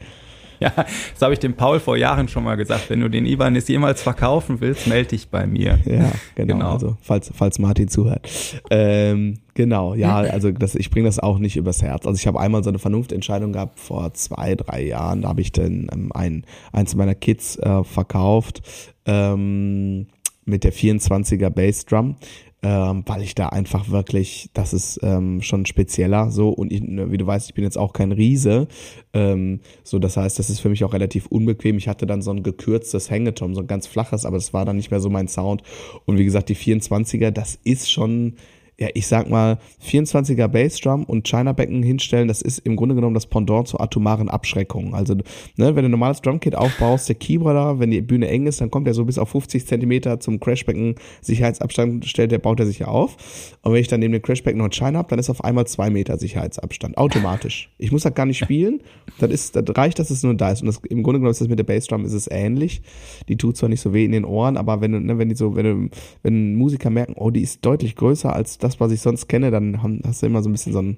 Ja, das habe ich dem Paul vor Jahren schon mal gesagt. Wenn du den Ibanez jemals verkaufen willst, melde dich bei mir. Ja, genau. genau. Also falls, falls Martin zuhört. Ähm, genau, ja, also das, ich bringe das auch nicht übers Herz. Also ich habe einmal so eine Vernunftentscheidung gehabt vor zwei, drei Jahren. Da habe ich dann ähm, ein, eins meiner Kids äh, verkauft. Ähm, mit der 24er Bassdrum, ähm, weil ich da einfach wirklich, das ist ähm, schon spezieller so. Und ich, ne, wie du weißt, ich bin jetzt auch kein Riese, ähm, so das heißt, das ist für mich auch relativ unbequem. Ich hatte dann so ein gekürztes Hängetom, so ein ganz flaches, aber das war dann nicht mehr so mein Sound. Und wie gesagt, die 24er, das ist schon ja, ich sag mal, 24er Bassdrum und China-Becken hinstellen, das ist im Grunde genommen das Pendant zur atomaren Abschreckung. Also, ne, wenn du ein normales Drumkit aufbaust, der Keyboarder, wenn die Bühne eng ist, dann kommt er so bis auf 50 Zentimeter zum Crashbecken Sicherheitsabstand stellt, der baut er sich ja auf. Und wenn ich dann neben dem Crashbecken noch ein China habe, dann ist auf einmal zwei Meter Sicherheitsabstand. Automatisch. Ich muss das gar nicht spielen. Das ist, das reicht, dass es nur da ist. Und das, im Grunde genommen ist das mit der Bassdrum ist es ähnlich. Die tut zwar nicht so weh in den Ohren, aber wenn, ne, wenn die so, wenn, wenn Musiker merken, oh, die ist deutlich größer als das, das, was ich sonst kenne, dann hast du immer so ein bisschen so ein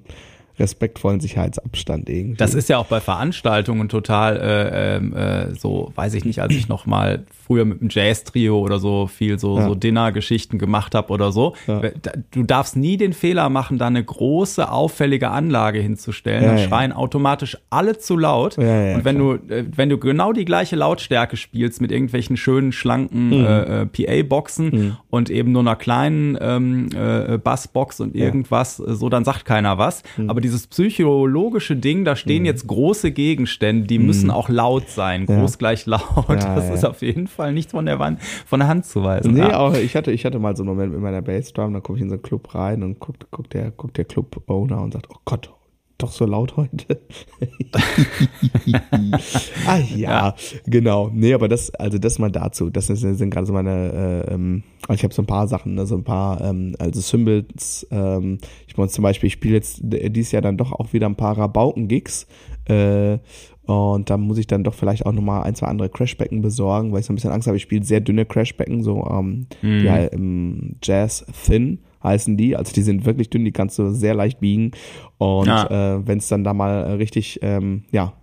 respektvollen Sicherheitsabstand irgendwie. Das ist ja auch bei Veranstaltungen total äh, ähm, äh, so, weiß ich nicht, als ich noch mal früher mit einem Jazz-Trio oder so viel so, ja. so Dinner-Geschichten gemacht habe oder so. Ja. Du darfst nie den Fehler machen, da eine große, auffällige Anlage hinzustellen. Ja, Dann schreien automatisch alle zu laut. Und wenn klar. du, äh, wenn du genau die gleiche Lautstärke spielst mit irgendwelchen schönen, schlanken mhm. äh, äh PA-Boxen mhm. und eben nur einer kleinen ähm, äh, Bassbox und irgendwas, so dann sagt keiner was. Mhm. Aber dieses psychologische Ding, da stehen mhm. jetzt große Gegenstände, die müssen mhm. auch laut sein, groß gleich laut. Das ist auf jeden Fall nicht von der, Wand, von der Hand zu weisen. Nee, auch ich hatte, ich hatte mal so einen Moment mit meiner Bassdrum, da komme ich in so einen Club rein und guckt, guckt der, guckt der Club-Owner und sagt, oh Gott, doch so laut heute. [laughs] ah ja, ja, genau. Nee, aber das, also das mal dazu. Das sind, gerade so meine, äh, ähm, ich habe so ein paar Sachen, ne, so ein paar, ähm, also Symbols, ähm, ich meine zum Beispiel, ich spiele jetzt dieses Jahr dann doch auch wieder ein paar Rabauken-Gigs. Äh, und da muss ich dann doch vielleicht auch nochmal ein, zwei andere Crashbecken besorgen, weil ich so ein bisschen Angst habe. Ich spiele sehr dünne Crashbecken, so ähm, mhm. ja, im Jazz Thin heißen die. Also die sind wirklich dünn, die kannst du sehr leicht biegen. Und ja. äh, wenn es dann da mal richtig, ähm, ja,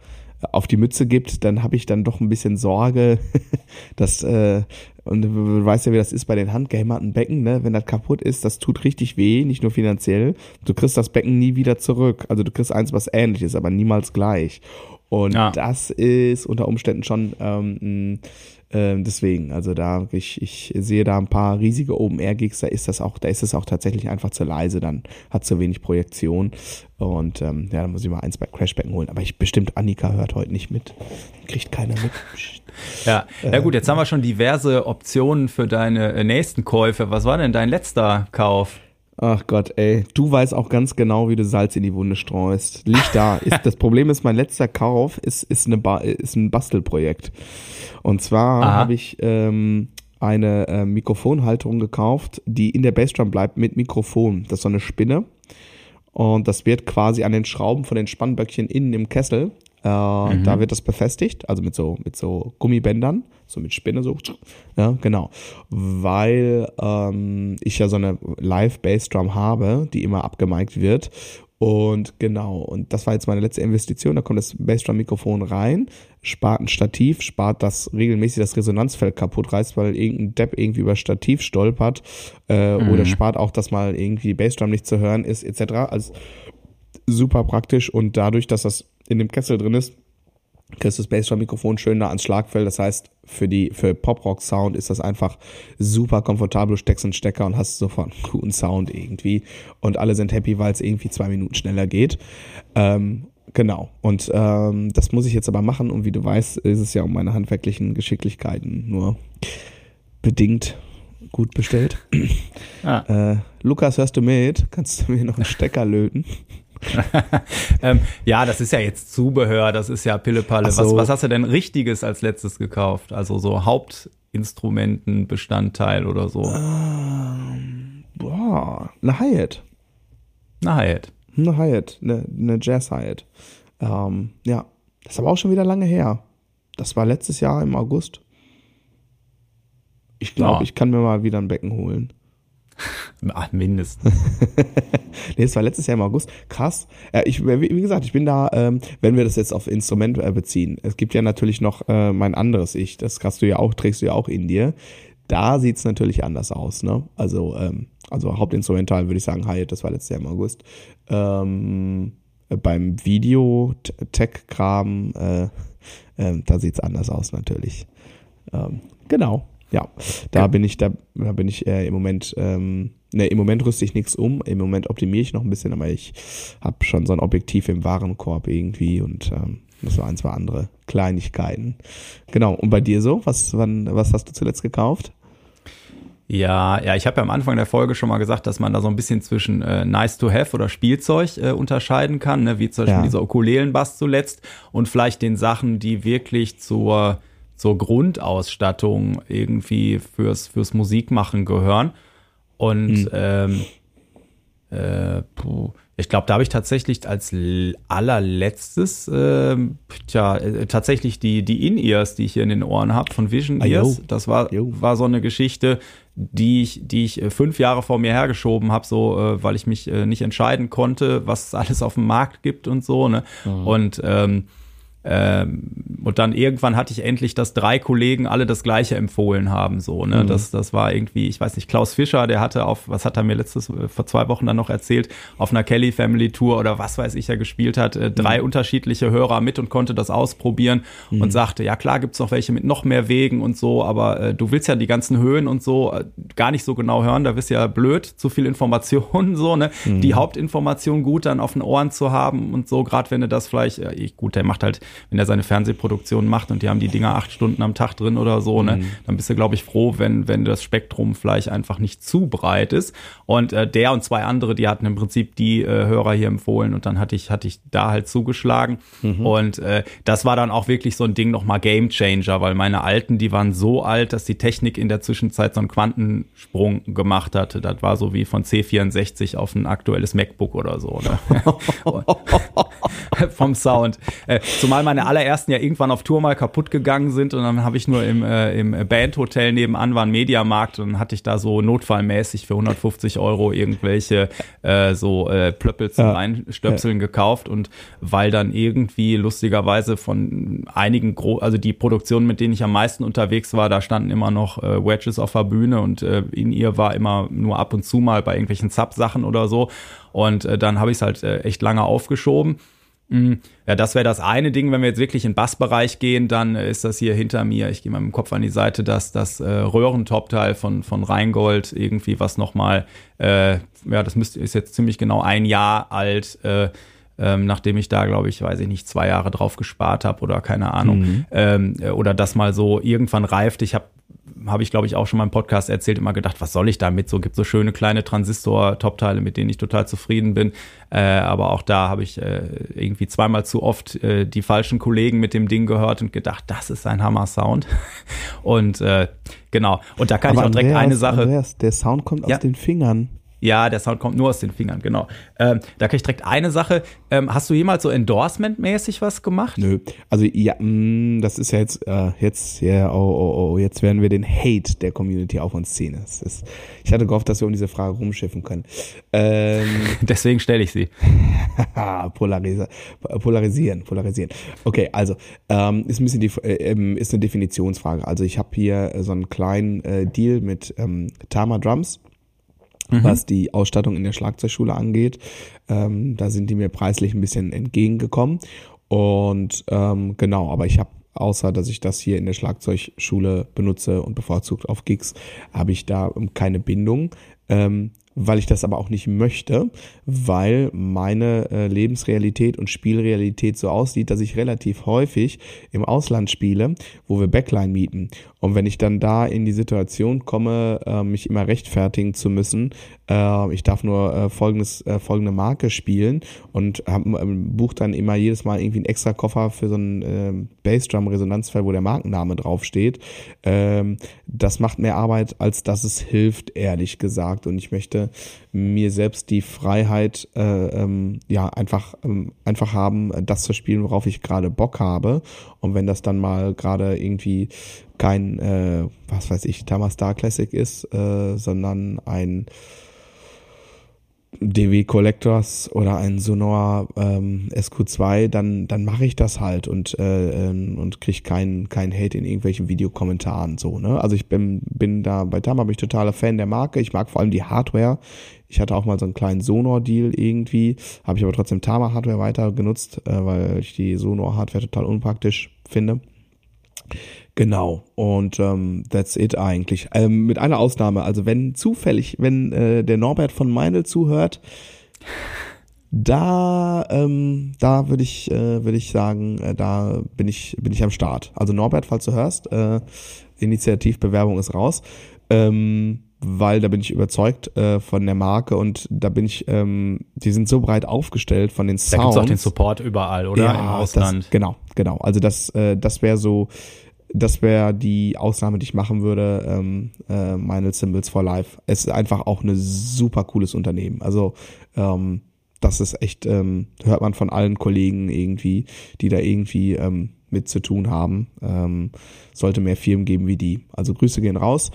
auf die Mütze gibt, dann habe ich dann doch ein bisschen Sorge, [laughs] dass äh, und du weißt ja, wie das ist bei den handgehämmerten Becken, ne? Wenn das kaputt ist, das tut richtig weh, nicht nur finanziell. Du kriegst das Becken nie wieder zurück. Also du kriegst eins, was ähnlich ist, aber niemals gleich. Und ja. das ist unter Umständen schon ähm, ähm, deswegen, also da, ich, ich sehe da ein paar riesige Open-Air-Gigs, da ist das auch, da ist es auch tatsächlich einfach zu leise, dann hat zu wenig Projektion. Und ähm, ja, da muss ich mal eins bei Crashbacken holen. Aber ich bestimmt, Annika hört heute nicht mit. Kriegt keiner mit. [laughs] Ja, ja gut, jetzt haben wir schon diverse Optionen für deine äh, nächsten Käufe. Was war denn dein letzter Kauf? Ach Gott, ey, du weißt auch ganz genau, wie du Salz in die Wunde streust. Liegt da. Ist, das Problem ist, mein letzter Kauf ist, ist, eine ba ist ein Bastelprojekt. Und zwar habe ich ähm, eine äh, Mikrofonhalterung gekauft, die in der Bassdrum bleibt mit Mikrofon. Das ist so eine Spinne. Und das wird quasi an den Schrauben von den Spannböckchen innen im Kessel äh, mhm. Da wird das befestigt, also mit so, mit so Gummibändern, so mit Spinne, so, ja, genau. Weil ähm, ich ja so eine Live-Bassdrum habe, die immer abgemeigt wird. Und genau, und das war jetzt meine letzte Investition. Da kommt das Bassdrum-Mikrofon rein, spart ein Stativ, spart das regelmäßig das Resonanzfeld kaputt reißt, weil irgendein Depp irgendwie über Stativ stolpert, äh, mhm. oder spart auch, dass mal irgendwie Bassdrum nicht zu hören ist, etc. Also super praktisch und dadurch, dass das in dem Kessel drin ist, kriegst du das Bassdrum-Mikrofon schön nah ans Schlagfeld. Das heißt, für die für Pop-Rock-Sound ist das einfach super komfortabel. Du steckst einen Stecker und hast sofort einen guten Sound irgendwie. Und alle sind happy, weil es irgendwie zwei Minuten schneller geht. Ähm, genau. Und ähm, das muss ich jetzt aber machen. Und wie du weißt, ist es ja um meine handwerklichen Geschicklichkeiten nur bedingt gut bestellt. Ah. Äh, Lukas, hörst du mit? Kannst du mir noch einen Stecker löten? [laughs] ähm, ja, das ist ja jetzt Zubehör, das ist ja Pillepalle. So. Was, was hast du denn Richtiges als letztes gekauft? Also so Hauptinstrumentenbestandteil oder so? Ähm, boah, eine Hyatt. Eine Hyatt. Eine Hyatt, eine, eine Jazz Hyatt. Ähm, ja, das ist aber auch schon wieder lange her. Das war letztes Jahr im August. Ich glaube, ja. ich kann mir mal wieder ein Becken holen. Ach, [laughs] mindestens. [laughs] nee, es war letztes Jahr im August. Krass. Ja, ich, wie gesagt, ich bin da, ähm, wenn wir das jetzt auf Instrument äh, beziehen. Es gibt ja natürlich noch äh, mein anderes Ich. Das hast du ja auch, trägst du ja auch in dir. Da sieht's natürlich anders aus, ne? Also, ähm, also Hauptinstrumental würde ich sagen, Hi, das war letztes Jahr im August. Ähm, beim Video-Tech-Kram, äh, äh, da sieht's anders aus natürlich. Ähm, genau ja, da ja. bin ich, da, da bin ich äh, im Moment, ähm, ne, im Moment rüste ich nichts um, im Moment optimiere ich noch ein bisschen, aber ich habe schon so ein Objektiv im Warenkorb irgendwie und ähm, das so ein, zwei andere Kleinigkeiten. Genau, und bei dir so? Was, wann, was hast du zuletzt gekauft? Ja, ja, ich habe ja am Anfang der Folge schon mal gesagt, dass man da so ein bisschen zwischen äh, nice to have oder Spielzeug äh, unterscheiden kann, ne? wie zum Beispiel ja. dieser Ukulelenbass zuletzt und vielleicht den Sachen, die wirklich zur zur Grundausstattung irgendwie fürs, fürs Musikmachen gehören. Und mhm. ähm, äh, ich glaube, da habe ich tatsächlich als allerletztes äh, tja, äh, tatsächlich die, die In-Ears, die ich hier in den Ohren habe, von Vision Ears. Das war, war so eine Geschichte, die ich, die ich äh, fünf Jahre vor mir hergeschoben habe, so äh, weil ich mich äh, nicht entscheiden konnte, was es alles auf dem Markt gibt und so. Ne? Mhm. Und ähm, ähm, und dann irgendwann hatte ich endlich, dass drei Kollegen alle das Gleiche empfohlen haben. So, ne? Mhm. Das, das war irgendwie, ich weiß nicht, Klaus Fischer, der hatte auf, was hat er mir letztes, äh, vor zwei Wochen dann noch erzählt, auf einer Kelly Family Tour oder was weiß ich, er gespielt hat, äh, drei mhm. unterschiedliche Hörer mit und konnte das ausprobieren mhm. und sagte, ja klar gibt's noch welche mit noch mehr Wegen und so, aber äh, du willst ja die ganzen Höhen und so äh, gar nicht so genau hören, da bist ja blöd, zu viel Information, [laughs] so, ne? Die mhm. Hauptinformation gut dann auf den Ohren zu haben und so, gerade wenn du das vielleicht, äh, gut, der macht halt wenn er seine Fernsehproduktion macht und die haben die Dinger acht Stunden am Tag drin oder so, ne, mhm. dann bist du, glaube ich, froh, wenn, wenn das Spektrum vielleicht einfach nicht zu breit ist. Und äh, der und zwei andere, die hatten im Prinzip die äh, Hörer hier empfohlen und dann hatte ich, hatte ich da halt zugeschlagen. Mhm. Und äh, das war dann auch wirklich so ein Ding nochmal Game Changer, weil meine alten, die waren so alt, dass die Technik in der Zwischenzeit so einen Quantensprung gemacht hatte. Das war so wie von C64 auf ein aktuelles MacBook oder so. Ne? [laughs] [laughs] Vom Sound. Äh, zumal meine allerersten ja irgendwann auf Tour mal kaputt gegangen sind und dann habe ich nur im, äh, im Bandhotel nebenan war ein Mediamarkt und dann hatte ich da so notfallmäßig für 150 Euro irgendwelche äh, so äh, Plöppel zum ja. Reinstöpseln ja. gekauft und weil dann irgendwie lustigerweise von einigen, Gro also die Produktionen, mit denen ich am meisten unterwegs war, da standen immer noch äh, Wedges auf der Bühne und äh, in ihr war immer nur ab und zu mal bei irgendwelchen Sub-Sachen oder so und äh, dann habe ich es halt äh, echt lange aufgeschoben. Ja, das wäre das eine Ding. Wenn wir jetzt wirklich in den Bassbereich gehen, dann ist das hier hinter mir, ich gehe mal mit dem Kopf an die Seite, dass das äh, Röhrentopteil von, von Rheingold irgendwie was nochmal, äh, ja, das müsste, ist jetzt ziemlich genau ein Jahr alt, äh, ähm, nachdem ich da, glaube ich, weiß ich nicht, zwei Jahre drauf gespart habe oder keine Ahnung. Mhm. Ähm, äh, oder das mal so irgendwann reift. Ich habe habe ich, glaube ich, auch schon mal im Podcast erzählt, immer gedacht, was soll ich damit? So gibt so schöne kleine Transistor-Top-Teile, mit denen ich total zufrieden bin. Äh, aber auch da habe ich äh, irgendwie zweimal zu oft äh, die falschen Kollegen mit dem Ding gehört und gedacht, das ist ein Hammer-Sound. [laughs] und äh, genau. Und da kann aber ich auch direkt Andreas, eine Sache. Andreas, der Sound kommt ja. aus den Fingern. Ja, der Sound kommt nur aus den Fingern, genau. Ähm, da kann ich direkt eine Sache. Ähm, hast du jemals so Endorsement-mäßig was gemacht? Nö. Also ja, mh, mm, das ist ja jetzt, äh, jetzt, ja, oh, oh, oh, jetzt werden wir den Hate der Community auf uns ziehen. Ist, ich hatte gehofft, dass wir um diese Frage rumschiffen können. Ähm, [laughs] Deswegen stelle ich sie. [laughs] Polarisi polarisieren, polarisieren. Okay, also ähm, ist ein bisschen die, äh, ähm, ist eine Definitionsfrage. Also ich habe hier so einen kleinen äh, Deal mit ähm, Tama Drums mhm. was die Ausstattung in der Schlagzeugschule angeht. Ähm, da sind die mir preislich ein bisschen entgegengekommen. Und ähm, genau, aber ich habe außer dass ich das hier in der Schlagzeugschule benutze und bevorzugt auf Gigs, habe ich da keine Bindung. Ähm, weil ich das aber auch nicht möchte, weil meine äh, Lebensrealität und Spielrealität so aussieht, dass ich relativ häufig im Ausland spiele, wo wir Backline mieten. Und wenn ich dann da in die Situation komme, äh, mich immer rechtfertigen zu müssen, äh, ich darf nur äh, folgendes, äh, folgende Marke spielen und hab, äh, buch dann immer jedes Mal irgendwie einen extra Koffer für so einen äh, Bassdrum-Resonanzfall, wo der Markenname draufsteht. Ähm, das macht mehr Arbeit, als dass es hilft, ehrlich gesagt. Und ich möchte mir selbst die Freiheit äh, ähm, ja einfach ähm, einfach haben, das zu spielen, worauf ich gerade Bock habe. Und wenn das dann mal gerade irgendwie kein, äh, was weiß ich, Tama Star Classic ist, äh, sondern ein DW Collectors oder ein Sonor ähm, SQ2, dann dann mache ich das halt und äh, ähm, und krieg keinen kein Hate in irgendwelchen Videokommentaren so ne. Also ich bin bin da bei Tama bin ich totaler Fan der Marke. Ich mag vor allem die Hardware. Ich hatte auch mal so einen kleinen Sonor Deal irgendwie, habe ich aber trotzdem Tama Hardware weiter genutzt, äh, weil ich die Sonor Hardware total unpraktisch finde. Genau, und ähm, that's it eigentlich. Ähm, mit einer Ausnahme, also wenn zufällig, wenn äh, der Norbert von Meinl zuhört, da, ähm, da würde ich, äh, würde ich sagen, äh, da bin ich, bin ich am Start. Also Norbert, falls du hörst, äh, Initiativbewerbung ist raus. Ähm, weil da bin ich überzeugt äh, von der Marke und da bin ich, ähm, die sind so breit aufgestellt von den Sounds. Da gibt's auch den Support überall, oder? Ja, Im Ausland. Das, genau, genau. Also das, äh, das wäre so, das wäre die Ausnahme, die ich machen würde, ähm, äh, Meinl Symbols for Life. Es ist einfach auch ein super cooles Unternehmen. Also ähm, das ist echt, ähm, hört man von allen Kollegen irgendwie, die da irgendwie ähm, mit zu tun haben. Ähm, sollte mehr Firmen geben wie die. Also Grüße gehen raus.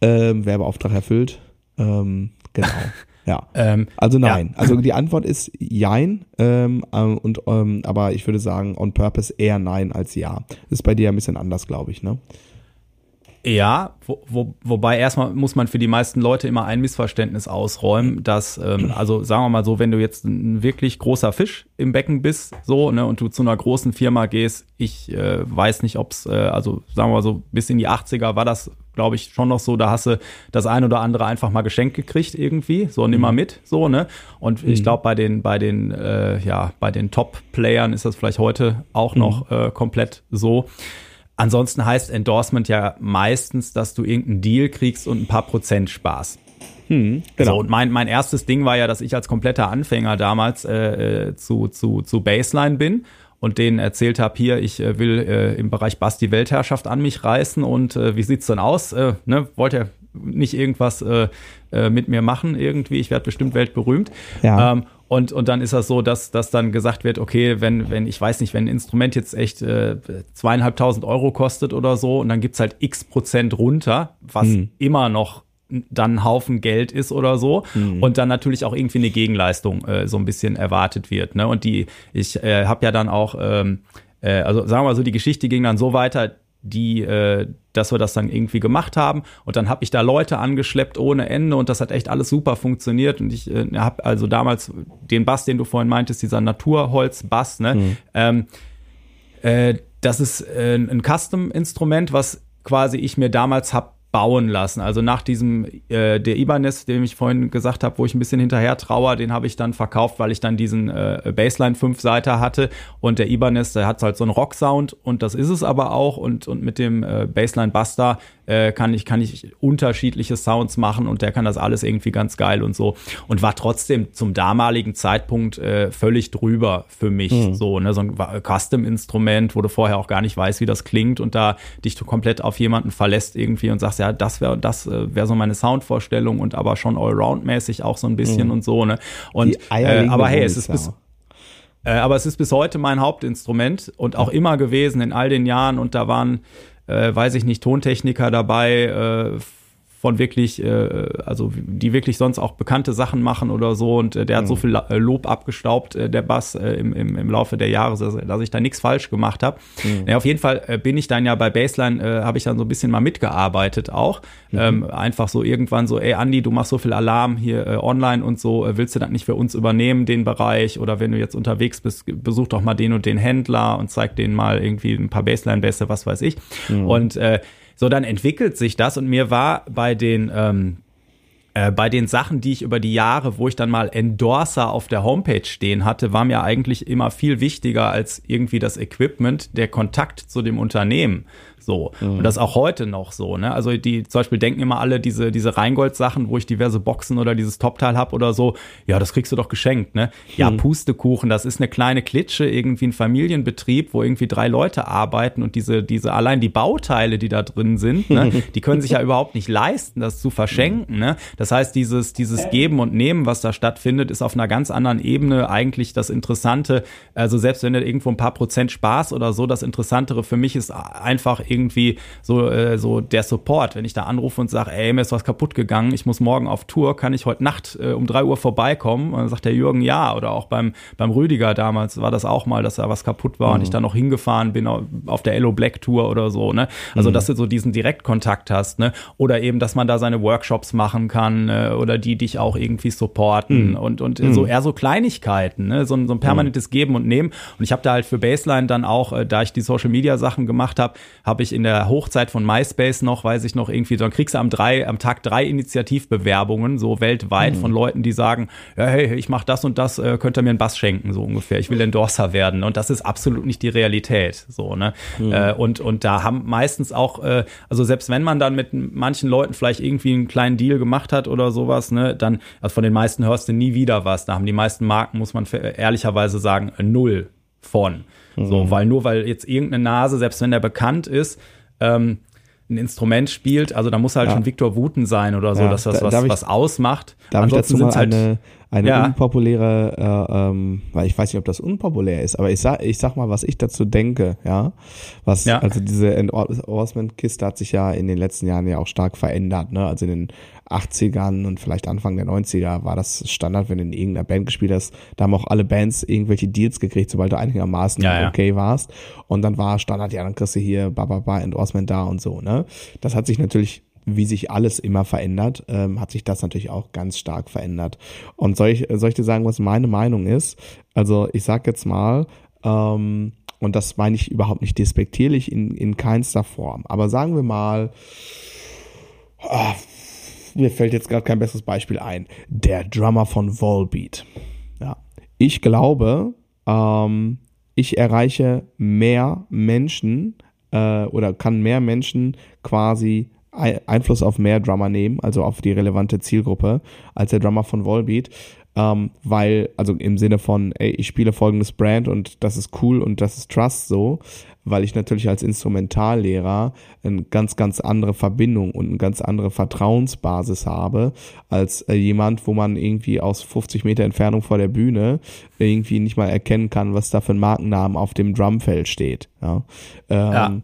Ähm, Werbeauftrag erfüllt. Ähm, genau. [laughs] Ja. Ähm, also nein. Ja. Also die Antwort ist Jein. Ähm, ähm, und, ähm, aber ich würde sagen, on purpose eher Nein als Ja. Ist bei dir ein bisschen anders, glaube ich, ne? Ja, wo, wo, wobei erstmal muss man für die meisten Leute immer ein Missverständnis ausräumen, dass, ähm, also sagen wir mal so, wenn du jetzt ein wirklich großer Fisch im Becken bist, so, ne, und du zu einer großen Firma gehst, ich äh, weiß nicht, ob's, äh, also sagen wir mal so, bis in die 80er war das, glaube ich, schon noch so, da hast du das ein oder andere einfach mal geschenkt gekriegt irgendwie, so nimm mal mhm. mit, so, ne? Und mhm. ich glaube, bei den, bei den, äh, ja, bei den Top-Playern ist das vielleicht heute auch noch mhm. äh, komplett so. Ansonsten heißt Endorsement ja meistens, dass du irgendeinen Deal kriegst und ein paar Prozent Spaß. Hm, genau. So, und mein, mein erstes Ding war ja, dass ich als kompletter Anfänger damals äh, äh zu, zu, zu Baseline bin und denen erzählt habe, hier, ich äh, will äh, im Bereich Bass die Weltherrschaft an mich reißen und äh, wie sieht's denn aus? Äh, ne, wollt ihr nicht irgendwas äh, äh, mit mir machen irgendwie? Ich werde bestimmt weltberühmt. Ja. Ähm, und, und dann ist das so, dass, dass dann gesagt wird, okay, wenn, wenn, ich weiß nicht, wenn ein Instrument jetzt echt äh, zweieinhalbtausend Euro kostet oder so und dann gibt's halt x Prozent runter, was hm. immer noch dann ein Haufen Geld ist oder so mhm. und dann natürlich auch irgendwie eine Gegenleistung äh, so ein bisschen erwartet wird. Ne? Und die, ich äh, habe ja dann auch, ähm, äh, also sagen wir mal so, die Geschichte ging dann so weiter, die, äh, dass wir das dann irgendwie gemacht haben. Und dann habe ich da Leute angeschleppt ohne Ende und das hat echt alles super funktioniert. Und ich äh, habe also damals den Bass, den du vorhin meintest, dieser Naturholz-Bass, ne? Mhm. Ähm, äh, das ist äh, ein Custom-Instrument, was quasi ich mir damals hab bauen lassen. Also nach diesem, äh, der Ibanez, dem ich vorhin gesagt habe, wo ich ein bisschen hinterher trauer, den habe ich dann verkauft, weil ich dann diesen äh, Baseline 5 Seiter hatte und der Ibanez, der hat halt so einen Rock-Sound und das ist es aber auch und, und mit dem äh, Baseline Buster äh, kann ich kann ich unterschiedliche Sounds machen und der kann das alles irgendwie ganz geil und so und war trotzdem zum damaligen Zeitpunkt äh, völlig drüber für mich mhm. so ne so ein Custom Instrument wo du vorher auch gar nicht weißt wie das klingt und da dich du komplett auf jemanden verlässt irgendwie und sagst ja das wäre das äh, wäre so meine Soundvorstellung und aber schon Allround mäßig auch so ein bisschen mhm. und so ne und äh, aber hey es ist bis äh, aber es ist bis heute mein Hauptinstrument und auch immer gewesen in all den Jahren und da waren äh, weiß ich nicht, Tontechniker dabei, äh, von wirklich, äh, also die wirklich sonst auch bekannte Sachen machen oder so und äh, der hat mhm. so viel äh, Lob abgestaubt, äh, der Bass äh, im, im, im Laufe der Jahre, dass, dass ich da nichts falsch gemacht habe. Mhm. Ja, auf jeden Fall äh, bin ich dann ja bei Baseline, äh, habe ich dann so ein bisschen mal mitgearbeitet auch. Mhm. Ähm, einfach so irgendwann so, ey Andi, du machst so viel Alarm hier äh, online und so, äh, willst du das nicht für uns übernehmen, den Bereich? Oder wenn du jetzt unterwegs bist, besuch doch mal den und den Händler und zeig denen mal irgendwie ein paar Baseline-Bässe, was weiß ich. Mhm. Und äh, so, dann entwickelt sich das und mir war bei den, ähm, äh, bei den Sachen, die ich über die Jahre, wo ich dann mal Endorser auf der Homepage stehen hatte, war mir eigentlich immer viel wichtiger als irgendwie das Equipment, der Kontakt zu dem Unternehmen. So. Mhm. Und das auch heute noch so, ne? Also die zum Beispiel denken immer alle diese, diese Rheingold-Sachen, wo ich diverse Boxen oder dieses Topteil habe oder so, ja, das kriegst du doch geschenkt, ne? Ja, mhm. Pustekuchen, das ist eine kleine Klitsche, irgendwie ein Familienbetrieb, wo irgendwie drei Leute arbeiten und diese, diese, allein die Bauteile, die da drin sind, ne, [laughs] die können sich ja überhaupt nicht leisten, das zu verschenken, ne? Das heißt, dieses, dieses Geben und Nehmen, was da stattfindet, ist auf einer ganz anderen Ebene eigentlich das Interessante. Also selbst wenn du irgendwo ein paar Prozent Spaß oder so, das Interessantere für mich ist einfach irgendwie so, äh, so der Support. Wenn ich da anrufe und sage, ey, mir ist was kaputt gegangen, ich muss morgen auf Tour, kann ich heute Nacht äh, um drei Uhr vorbeikommen? Und dann sagt der Jürgen ja. Oder auch beim, beim Rüdiger damals war das auch mal, dass da was kaputt war mhm. und ich da noch hingefahren bin auf der Ello Black Tour oder so. Ne? Also, mhm. dass du so diesen Direktkontakt hast. Ne? Oder eben, dass man da seine Workshops machen kann äh, oder die dich auch irgendwie supporten mhm. und, und so mhm. eher so Kleinigkeiten, ne? so, so ein permanentes Geben und Nehmen. Und ich habe da halt für Baseline dann auch, äh, da ich die Social Media Sachen gemacht habe, habe habe ich in der Hochzeit von MySpace noch, weiß ich noch irgendwie, dann kriegst du am drei, am Tag drei Initiativbewerbungen, so weltweit mhm. von Leuten, die sagen, ja, hey, ich mache das und das, äh, könnt ihr mir einen Bass schenken, so ungefähr. Ich will Endorser werden. Und das ist absolut nicht die Realität. So, ne? Mhm. Äh, und, und da haben meistens auch, äh, also selbst wenn man dann mit manchen Leuten vielleicht irgendwie einen kleinen Deal gemacht hat oder sowas, ne, dann, also von den meisten hörst du nie wieder was. Da haben die meisten Marken, muss man ehrlicherweise sagen, null von. So, mhm. weil nur weil jetzt irgendeine Nase, selbst wenn der bekannt ist, ähm, ein Instrument spielt, also da muss halt ja. schon Victor Wuten sein oder so, ja, dass das da, was, ich, was ausmacht. Ansonsten mal halt, eine, eine ja. unpopuläre, äh, ähm, weil ich weiß nicht, ob das unpopulär ist, aber ich sag, ich sag mal, was ich dazu denke, ja. Was, ja. also diese Endorsement-Kiste hat sich ja in den letzten Jahren ja auch stark verändert, ne? Also in den 80ern und vielleicht Anfang der 90er war das Standard, wenn du in irgendeiner Band gespielt hast. Da haben auch alle Bands irgendwelche Deals gekriegt, sobald du einigermaßen ja, okay warst. Und dann war Standard, ja, dann kriegst du hier ba, ba, ba, Endorsement da und so, ne? Das hat sich natürlich wie sich alles immer verändert, ähm, hat sich das natürlich auch ganz stark verändert. Und soll ich, soll ich dir sagen, was meine Meinung ist? Also ich sag jetzt mal, ähm, und das meine ich überhaupt nicht despektierlich in, in keinster Form, aber sagen wir mal, oh, mir fällt jetzt gerade kein besseres Beispiel ein. Der Drummer von Volbeat. Ja. Ich glaube, ähm, ich erreiche mehr Menschen äh, oder kann mehr Menschen quasi Einfluss auf mehr Drummer nehmen, also auf die relevante Zielgruppe, als der Drummer von Volbeat. Ähm, weil, also im Sinne von, ey, ich spiele folgendes Brand und das ist cool und das ist Trust so, weil ich natürlich als Instrumentallehrer eine ganz, ganz andere Verbindung und eine ganz andere Vertrauensbasis habe, als äh, jemand, wo man irgendwie aus 50 Meter Entfernung vor der Bühne irgendwie nicht mal erkennen kann, was da für ein Markennamen auf dem Drumfeld steht. Ja. Ähm, ja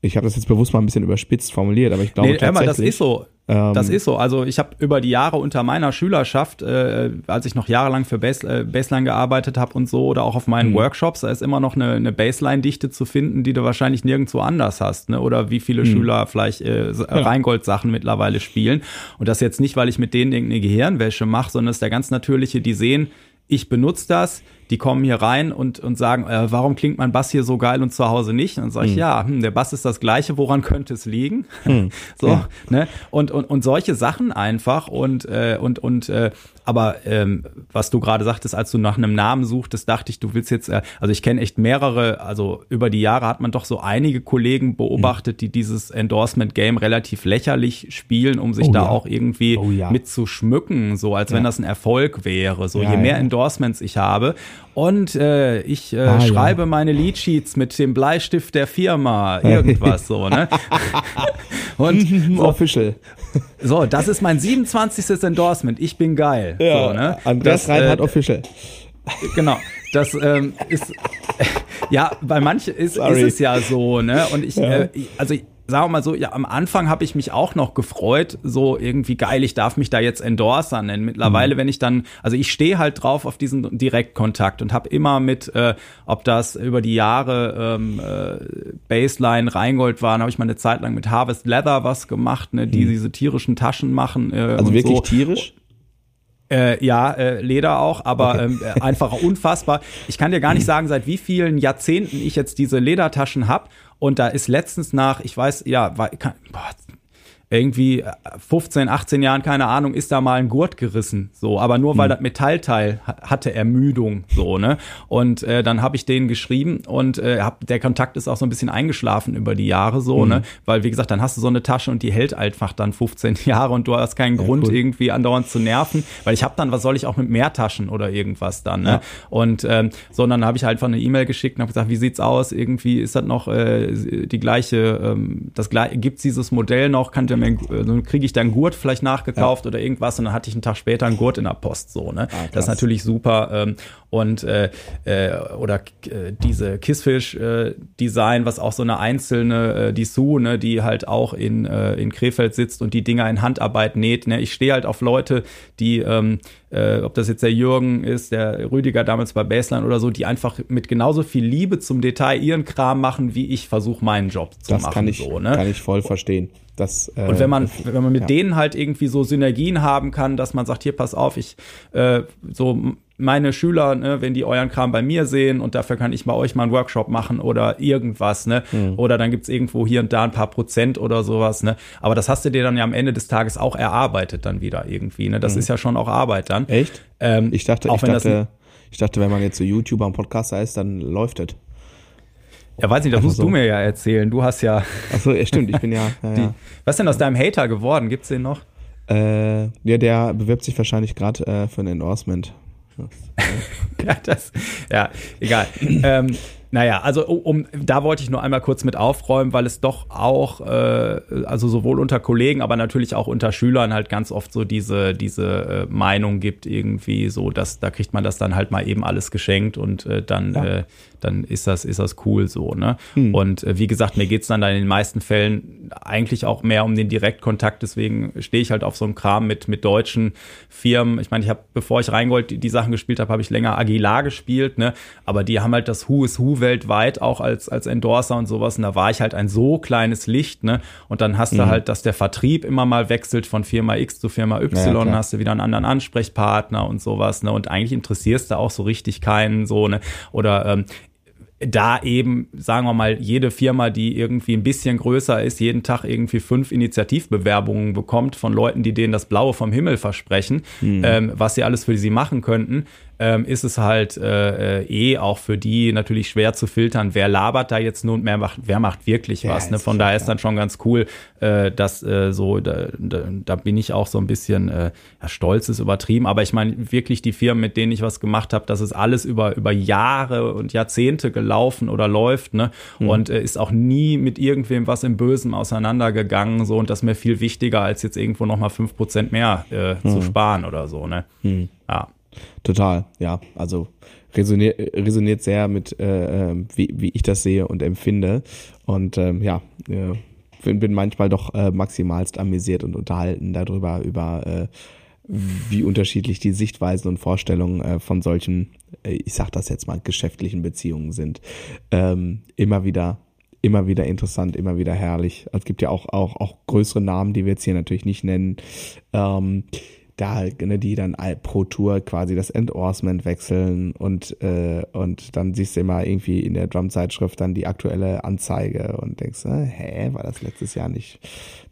ich habe das jetzt bewusst mal ein bisschen überspitzt formuliert, aber ich glaube nee, tatsächlich. das ist so. Ähm, das ist so. Also ich habe über die Jahre unter meiner Schülerschaft, äh, als ich noch jahrelang für Bas äh, Baseline gearbeitet habe und so, oder auch auf meinen mhm. Workshops, da ist immer noch eine, eine Baseline-Dichte zu finden, die du wahrscheinlich nirgendwo anders hast. Ne? Oder wie viele mhm. Schüler vielleicht äh, Rheingold-Sachen mittlerweile spielen. Und das jetzt nicht, weil ich mit denen irgendeine Gehirnwäsche mache, sondern es ist der ganz natürliche, die sehen, ich benutze das, die kommen hier rein und, und sagen, äh, warum klingt mein Bass hier so geil und zu Hause nicht? Und dann sage ich, hm. ja, hm, der Bass ist das gleiche, woran könnte es liegen? Hm. [laughs] so, ja. ne? Und, und, und solche Sachen einfach und, äh, und, und äh, aber ähm, was du gerade sagtest, als du nach einem Namen suchtest, dachte ich, du willst jetzt, äh, also ich kenne echt mehrere, also über die Jahre hat man doch so einige Kollegen beobachtet, die dieses Endorsement-Game relativ lächerlich spielen, um sich oh, da ja. auch irgendwie oh, ja. mit zu schmücken, so als ja. wenn das ein Erfolg wäre. So je mehr Endorsements ich habe, und äh, ich äh, ah, schreibe ja. meine Leadsheets mit dem Bleistift der Firma, irgendwas so, ne? [laughs] Und [laughs] so, Official. So, das ist mein 27. Endorsement. Ich bin geil. Ja, so, ne? Andreas das, Reinhardt äh, Official. Genau. Das ähm, ist [laughs] ja bei manchen ist, ist es ja so, ne? Und ich, ja. äh, also ich, sagen wir mal so, ja, am Anfang habe ich mich auch noch gefreut, so irgendwie geil, ich darf mich da jetzt Endorser nennen. Mittlerweile, mhm. wenn ich dann, also ich stehe halt drauf auf diesen Direktkontakt und habe immer mit, äh, ob das über die Jahre ähm, äh, Baseline Rheingold waren, habe ich mal eine Zeit lang mit Harvest Leather was gemacht, ne, die mhm. diese tierischen Taschen machen. Äh, also wirklich so. tierisch? Äh, ja, äh, Leder auch, aber okay. ähm, äh, einfach unfassbar. Ich kann dir gar nicht sagen, seit wie vielen Jahrzehnten ich jetzt diese Ledertaschen hab und da ist letztens nach, ich weiß, ja, war, kann, boah, irgendwie 15, äh, 18 Jahren, keine Ahnung, ist da mal ein Gurt gerissen, so, aber nur weil mhm. das Metallteil hatte Ermüdung, so, ne? Und äh, dann habe ich denen geschrieben und äh, hab, der Kontakt ist auch so ein bisschen eingeschlafen über die Jahre, so, mhm. ne? Weil, wie gesagt, dann hast du so eine Tasche und die hält einfach dann 15 [laughs] Jahre und du hast keinen ja, Grund, cool. irgendwie andauernd zu nerven, weil ich habe dann, was soll ich auch mit mehr Taschen oder irgendwas dann, ne? Ja. Und ähm, sondern habe ich halt einfach eine E-Mail geschickt und habe gesagt, wie sieht's aus? Irgendwie ist das noch äh, die gleiche, ähm, das gleiche, gibt's dieses Modell noch? Kann der mir, dann kriege ich dann Gurt vielleicht nachgekauft ja. oder irgendwas und dann hatte ich einen Tag später einen Gurt in der Post so, ne? Ah, das ist natürlich super. Ähm, und äh, äh, oder äh, diese Kissfish äh, Design, was auch so eine einzelne äh, die Sue, ne, die halt auch in äh, in Krefeld sitzt und die Dinger in Handarbeit näht. Ne? Ich stehe halt auf Leute, die ähm, äh, ob das jetzt der Jürgen ist, der Rüdiger damals bei Baseline oder so, die einfach mit genauso viel Liebe zum Detail ihren Kram machen, wie ich versuche meinen Job zu das machen. Das kann ich, so, ne? kann ich voll verstehen. Das, äh, und wenn man, wenn man mit ja. denen halt irgendwie so Synergien haben kann, dass man sagt, hier, pass auf, ich äh, so meine Schüler, ne, wenn die euren Kram bei mir sehen und dafür kann ich bei euch mal einen Workshop machen oder irgendwas, ne? Mhm. Oder dann gibt's irgendwo hier und da ein paar Prozent oder sowas, ne? Aber das hast du dir dann ja am Ende des Tages auch erarbeitet dann wieder irgendwie, ne? Das mhm. ist ja schon auch Arbeit dann. Echt? Ähm, ich dachte, ich dachte, ich dachte, wenn man jetzt so YouTuber und Podcaster ist, dann läuft es. Ja, weiß nicht, das musst so. du mir ja erzählen. Du hast ja. Achso, ja, stimmt, ich bin ja. [laughs] ja, die, was ist denn aus deinem Hater geworden? Gibt's den noch? Äh, ja, der bewirbt sich wahrscheinlich gerade äh, für ein Endorsement. [laughs] ja, das, ja, egal. ähm, naja, also um, da wollte ich nur einmal kurz mit aufräumen, weil es doch auch, äh, also sowohl unter Kollegen, aber natürlich auch unter Schülern halt ganz oft so diese, diese äh, Meinung gibt, irgendwie so, dass da kriegt man das dann halt mal eben alles geschenkt und äh, dann ja. äh, dann ist das, ist das cool so. Ne? Hm. Und äh, wie gesagt, mir geht's dann, dann in den meisten Fällen eigentlich auch mehr um den Direktkontakt. Deswegen stehe ich halt auf so einem Kram mit, mit deutschen Firmen. Ich meine, ich habe, bevor ich Reingold die, die Sachen gespielt habe, habe ich länger Aguilar gespielt, ne? Aber die haben halt das Who is Who weltweit auch als, als Endorser und sowas. Und da war ich halt ein so kleines Licht, ne? Und dann hast mhm. du halt, dass der Vertrieb immer mal wechselt von Firma X zu Firma Y, ja, hast du wieder einen anderen Ansprechpartner und sowas, ne? Und eigentlich interessierst du auch so richtig keinen so, ne? Oder ähm, da eben, sagen wir mal, jede Firma, die irgendwie ein bisschen größer ist, jeden Tag irgendwie fünf Initiativbewerbungen bekommt von Leuten, die denen das Blaue vom Himmel versprechen, mhm. ähm, was sie alles für sie machen könnten, ähm, ist es halt äh, äh, eh auch für die natürlich schwer zu filtern, wer labert da jetzt nun, wer macht, wer macht wirklich ja, was. Ne? Von daher ist dann schon ganz cool, äh, dass äh, so, da, da, bin ich auch so ein bisschen, äh, ja, stolz ist übertrieben, aber ich meine wirklich die Firmen, mit denen ich was gemacht habe, das ist alles über, über Jahre und Jahrzehnte gelaufen oder läuft, ne? Mhm. Und äh, ist auch nie mit irgendwem was im Bösen auseinandergegangen, so und das ist mir viel wichtiger, als jetzt irgendwo nochmal fünf Prozent mehr äh, mhm. zu sparen oder so, ne? Mhm. Ja. Total, ja. Also resoniert, resoniert sehr mit, äh, ähm, wie, wie ich das sehe und empfinde. Und ähm, ja, äh, bin, manchmal doch äh, maximalst amüsiert und unterhalten darüber, über äh, wie unterschiedlich die Sichtweisen und Vorstellungen äh, von solchen, äh, ich sag das jetzt mal, geschäftlichen Beziehungen sind. Ähm, immer wieder immer wieder interessant, immer wieder herrlich. Es gibt ja auch, auch, auch größere Namen, die wir jetzt hier natürlich nicht nennen. Ähm, da halt, ne, die dann pro Tour quasi das Endorsement wechseln und, äh, und dann siehst du immer irgendwie in der Drum-Zeitschrift dann die aktuelle Anzeige und denkst, äh, hä, war das letztes Jahr nicht?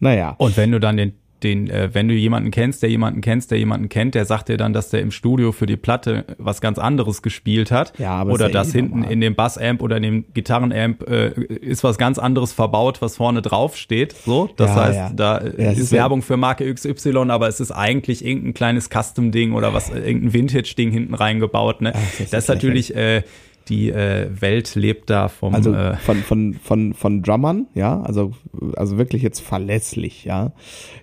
Naja. Und wenn du dann den den, äh, wenn du jemanden kennst, der jemanden kennst, der jemanden kennt, der sagt dir dann, dass der im Studio für die Platte was ganz anderes gespielt hat. Ja, aber oder dass eh hinten normal. in dem Bassamp oder in dem Gitarrenamp äh, ist was ganz anderes verbaut, was vorne drauf steht. So, das ja, heißt, ja. da ja, ist, ist Werbung für Marke XY, aber es ist eigentlich irgendein kleines Custom-Ding oder was, irgendein Vintage-Ding hinten reingebaut. Ne? Ach, das, das ist natürlich äh, die äh, Welt lebt da vom also äh, von von von von Drummern, ja, also also wirklich jetzt verlässlich, ja.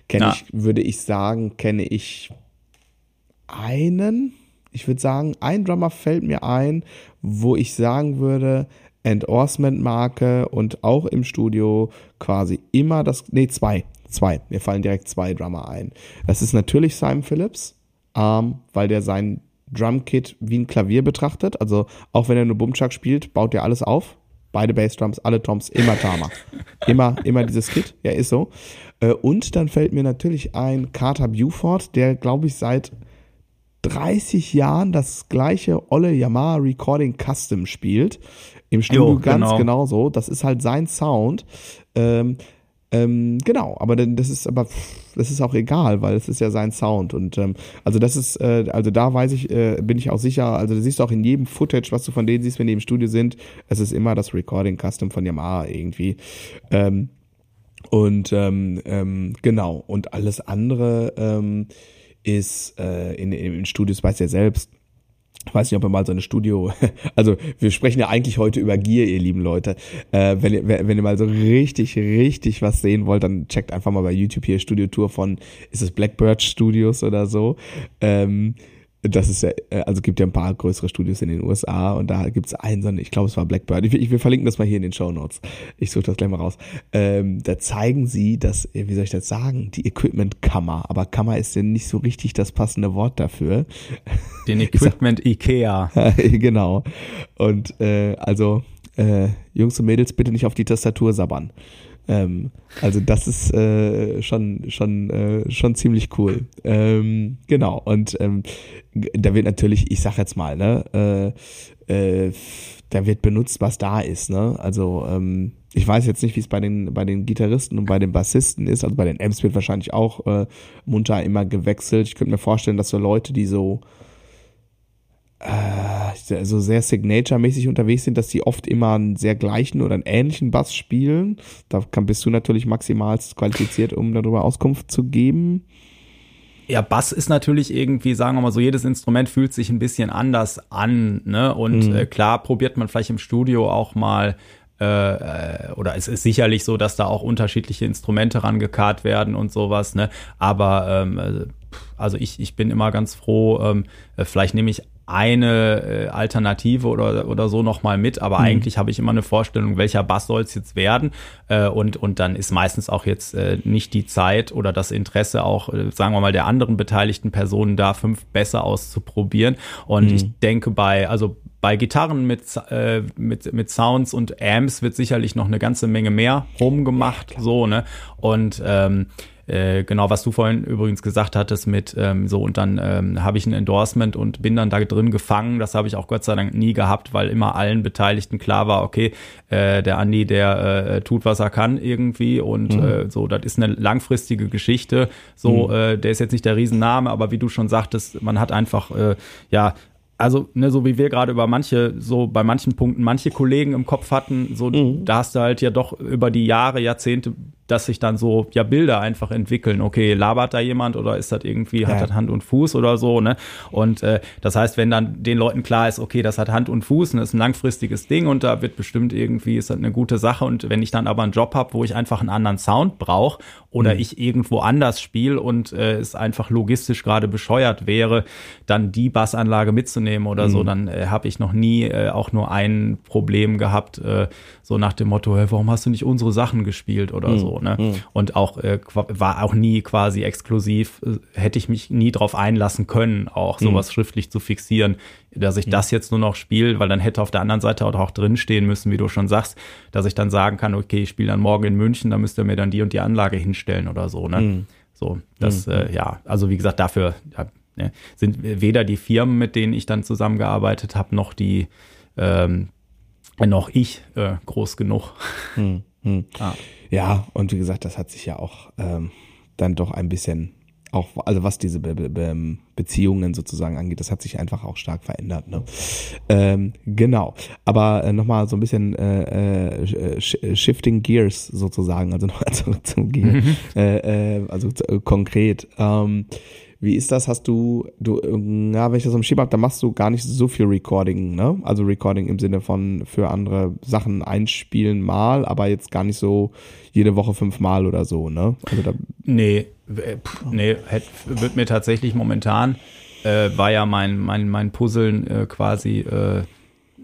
Kenne ich, würde ich sagen, kenne ich einen. Ich würde sagen, ein Drummer fällt mir ein, wo ich sagen würde, Endorsement-Marke und auch im Studio quasi immer das, nee, zwei, zwei, mir fallen direkt zwei Drummer ein. Das ist natürlich Simon Phillips, ähm, weil der sein Drumkit wie ein Klavier betrachtet, also auch wenn er nur Bumchuck spielt, baut er alles auf, beide Bassdrums, alle Toms, immer Tama. [laughs] immer, immer dieses Kit, ja, ist so. Äh, und dann fällt mir natürlich ein Carter Buford, der, glaube ich, seit 30 Jahren das gleiche olle Yamaha Recording Custom spielt. Im Studio jo, ganz genau. genauso. Das ist halt sein Sound. Ähm, ähm, genau, aber das ist aber das ist auch egal, weil es ist ja sein Sound und ähm, also das ist äh, also da weiß ich äh, bin ich auch sicher, also du siehst auch in jedem Footage, was du von denen siehst, wenn die im Studio sind, es ist immer das Recording Custom von Yamaha irgendwie. Ähm, und ähm, ähm, genau und alles andere ähm, ist äh, in, in, in Studios, weiß ja selbst, ich weiß nicht, ob ihr mal so eine Studio, [laughs] also wir sprechen ja eigentlich heute über Gear, ihr lieben Leute. Äh, wenn, ihr, wenn ihr mal so richtig, richtig was sehen wollt, dann checkt einfach mal bei YouTube hier Studio Tour von, ist es Blackbird Studios oder so. Ähm, das ist ja, äh, also gibt ja ein paar größere Studios in den USA und da gibt es einen, ich glaube, es war Blackbird. Ich, ich will verlinken das mal hier in den Show Notes. Ich suche das gleich mal raus. Ähm, da zeigen sie, dass, äh, wie soll ich das sagen, die Equipment-Kammer. Aber Kammer ist ja nicht so richtig das passende Wort dafür. Den [laughs] Equipment Ikea. [laughs] genau. Und äh, also, äh, Jungs und Mädels, bitte nicht auf die Tastatur sabbern. Ähm, also das ist äh, schon schon äh, schon ziemlich cool. Ähm, genau und ähm, da wird natürlich, ich sag jetzt mal, ne, äh, äh, da wird benutzt, was da ist, ne? Also ähm, ich weiß jetzt nicht, wie es bei den bei den Gitarristen und bei den Bassisten ist. Also bei den Amps wird wahrscheinlich auch äh, munter immer gewechselt. Ich könnte mir vorstellen, dass so Leute, die so äh, so sehr Signature-mäßig unterwegs sind, dass sie oft immer einen sehr gleichen oder einen ähnlichen Bass spielen. Da kann, bist du natürlich maximal qualifiziert, um darüber Auskunft zu geben. Ja, Bass ist natürlich irgendwie, sagen wir mal so, jedes Instrument fühlt sich ein bisschen anders an, ne? Und mhm. äh, klar probiert man vielleicht im Studio auch mal äh, äh oder es ist sicherlich so, dass da auch unterschiedliche Instrumente rangekarrt werden und sowas, ne? Aber ähm, äh, also ich, ich bin immer ganz froh, ähm, äh, vielleicht nehme ich eine äh, Alternative oder, oder so nochmal mit, aber mhm. eigentlich habe ich immer eine Vorstellung, welcher Bass soll es jetzt werden. Äh, und, und dann ist meistens auch jetzt äh, nicht die Zeit oder das Interesse auch, äh, sagen wir mal, der anderen beteiligten Personen da fünf besser auszuprobieren. Und mhm. ich denke bei, also bei Gitarren mit, äh, mit, mit Sounds und Amps wird sicherlich noch eine ganze Menge mehr rumgemacht, so, ne, und ähm, äh, genau, was du vorhin übrigens gesagt hattest mit ähm, so und dann ähm, habe ich ein Endorsement und bin dann da drin gefangen. Das habe ich auch Gott sei Dank nie gehabt, weil immer allen Beteiligten klar war, okay, äh, der Andi, der äh, tut, was er kann irgendwie und mhm. äh, so, das ist eine langfristige Geschichte. So, mhm. äh, der ist jetzt nicht der Riesenname, aber wie du schon sagtest, man hat einfach äh, ja also, ne, so wie wir gerade über manche, so bei manchen Punkten manche Kollegen im Kopf hatten, so, mhm. da hast du halt ja doch über die Jahre, Jahrzehnte dass sich dann so ja Bilder einfach entwickeln. Okay, labert da jemand oder ist das irgendwie ja. hat das Hand und Fuß oder so, ne? Und äh, das heißt, wenn dann den Leuten klar ist, okay, das hat Hand und Fuß und das ist ein langfristiges Ding und da wird bestimmt irgendwie ist das eine gute Sache und wenn ich dann aber einen Job habe, wo ich einfach einen anderen Sound brauche oder mhm. ich irgendwo anders spiele und äh, es einfach logistisch gerade bescheuert wäre, dann die Bassanlage mitzunehmen oder mhm. so, dann äh, habe ich noch nie äh, auch nur ein Problem gehabt, äh, so nach dem Motto, hey, warum hast du nicht unsere Sachen gespielt oder mhm. so, ne? Mhm. Und auch äh, war auch nie quasi exklusiv, äh, hätte ich mich nie drauf einlassen können, auch mhm. sowas schriftlich zu fixieren, dass ich mhm. das jetzt nur noch spiele, weil dann hätte auf der anderen Seite auch drinstehen müssen, wie du schon sagst, dass ich dann sagen kann, okay, ich spiele dann morgen in München, da müsst ihr mir dann die und die Anlage hinstellen oder so, ne? Mhm. So, das, äh, ja, also wie gesagt, dafür ja, ne, sind weder die Firmen, mit denen ich dann zusammengearbeitet habe, noch die ähm, noch ich äh, groß genug. [laughs] Hm, hm. Ah. Ja, und wie gesagt, das hat sich ja auch ähm, dann doch ein bisschen auch, also was diese Be Be Beziehungen sozusagen angeht, das hat sich einfach auch stark verändert. Ne? Ähm, genau. Aber äh, nochmal so ein bisschen äh, äh, Shifting Gears sozusagen, also [laughs] nochmal zurück zum Gear. Mhm. Äh, äh, also äh, konkret. Ähm, wie ist das? Hast du, du, ja, wenn ich das am Schieber habe, dann machst du gar nicht so viel Recording, ne? Also Recording im Sinne von für andere Sachen einspielen mal, aber jetzt gar nicht so jede Woche fünfmal oder so, ne? Also da nee, pff, nee, hätt, wird mir tatsächlich momentan, äh, war ja mein, mein, mein Puzzeln äh, quasi, äh,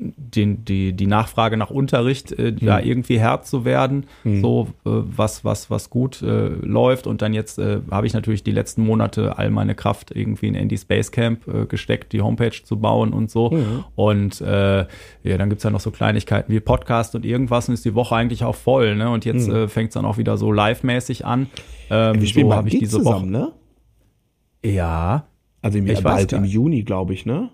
den, die, die Nachfrage nach Unterricht äh, mhm. da irgendwie Herr zu werden, mhm. so äh, was, was, was gut äh, läuft. Und dann jetzt äh, habe ich natürlich die letzten Monate all meine Kraft irgendwie in Andy Space Camp äh, gesteckt, die Homepage zu bauen und so. Mhm. Und äh, ja, dann gibt's ja noch so Kleinigkeiten wie Podcast und irgendwas und ist die Woche eigentlich auch voll. Ne? Und jetzt mhm. äh, fängt's dann auch wieder so live-mäßig an. Ähm, Wir spielen so habe ich diese zusammen, Woche. ne? Ja. Also im, ich bald im Juni, glaube ich, ne?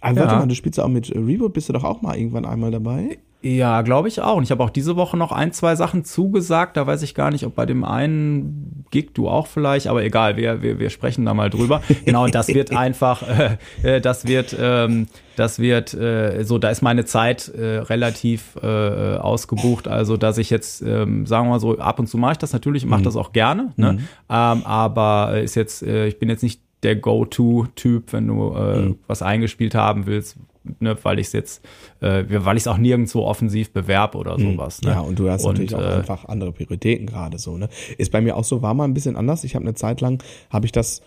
Aber ja. warte mal, du spielst auch mit Reboot, bist du doch auch mal irgendwann einmal dabei? Ja, glaube ich auch. Und ich habe auch diese Woche noch ein, zwei Sachen zugesagt. Da weiß ich gar nicht, ob bei dem einen Gig du auch vielleicht, aber egal, wir, wir, wir sprechen da mal drüber. [laughs] genau, und das wird einfach, äh, äh, das wird, ähm, das wird, äh, so, da ist meine Zeit äh, relativ äh, ausgebucht. Also, dass ich jetzt, ähm, sagen wir mal so, ab und zu mache ich das natürlich, mache mhm. das auch gerne. Ne? Mhm. Ähm, aber ist jetzt, äh, ich bin jetzt nicht der Go-To-Typ, wenn du äh, mhm. was eingespielt haben willst, ne, weil ich es jetzt, äh, weil ich es auch nirgendwo offensiv bewerbe oder mhm. sowas. Ne? Ja, und du hast und, natürlich auch äh, einfach andere Prioritäten gerade so. Ne? Ist bei mir auch so, war mal ein bisschen anders. Ich habe eine Zeit lang, habe ich das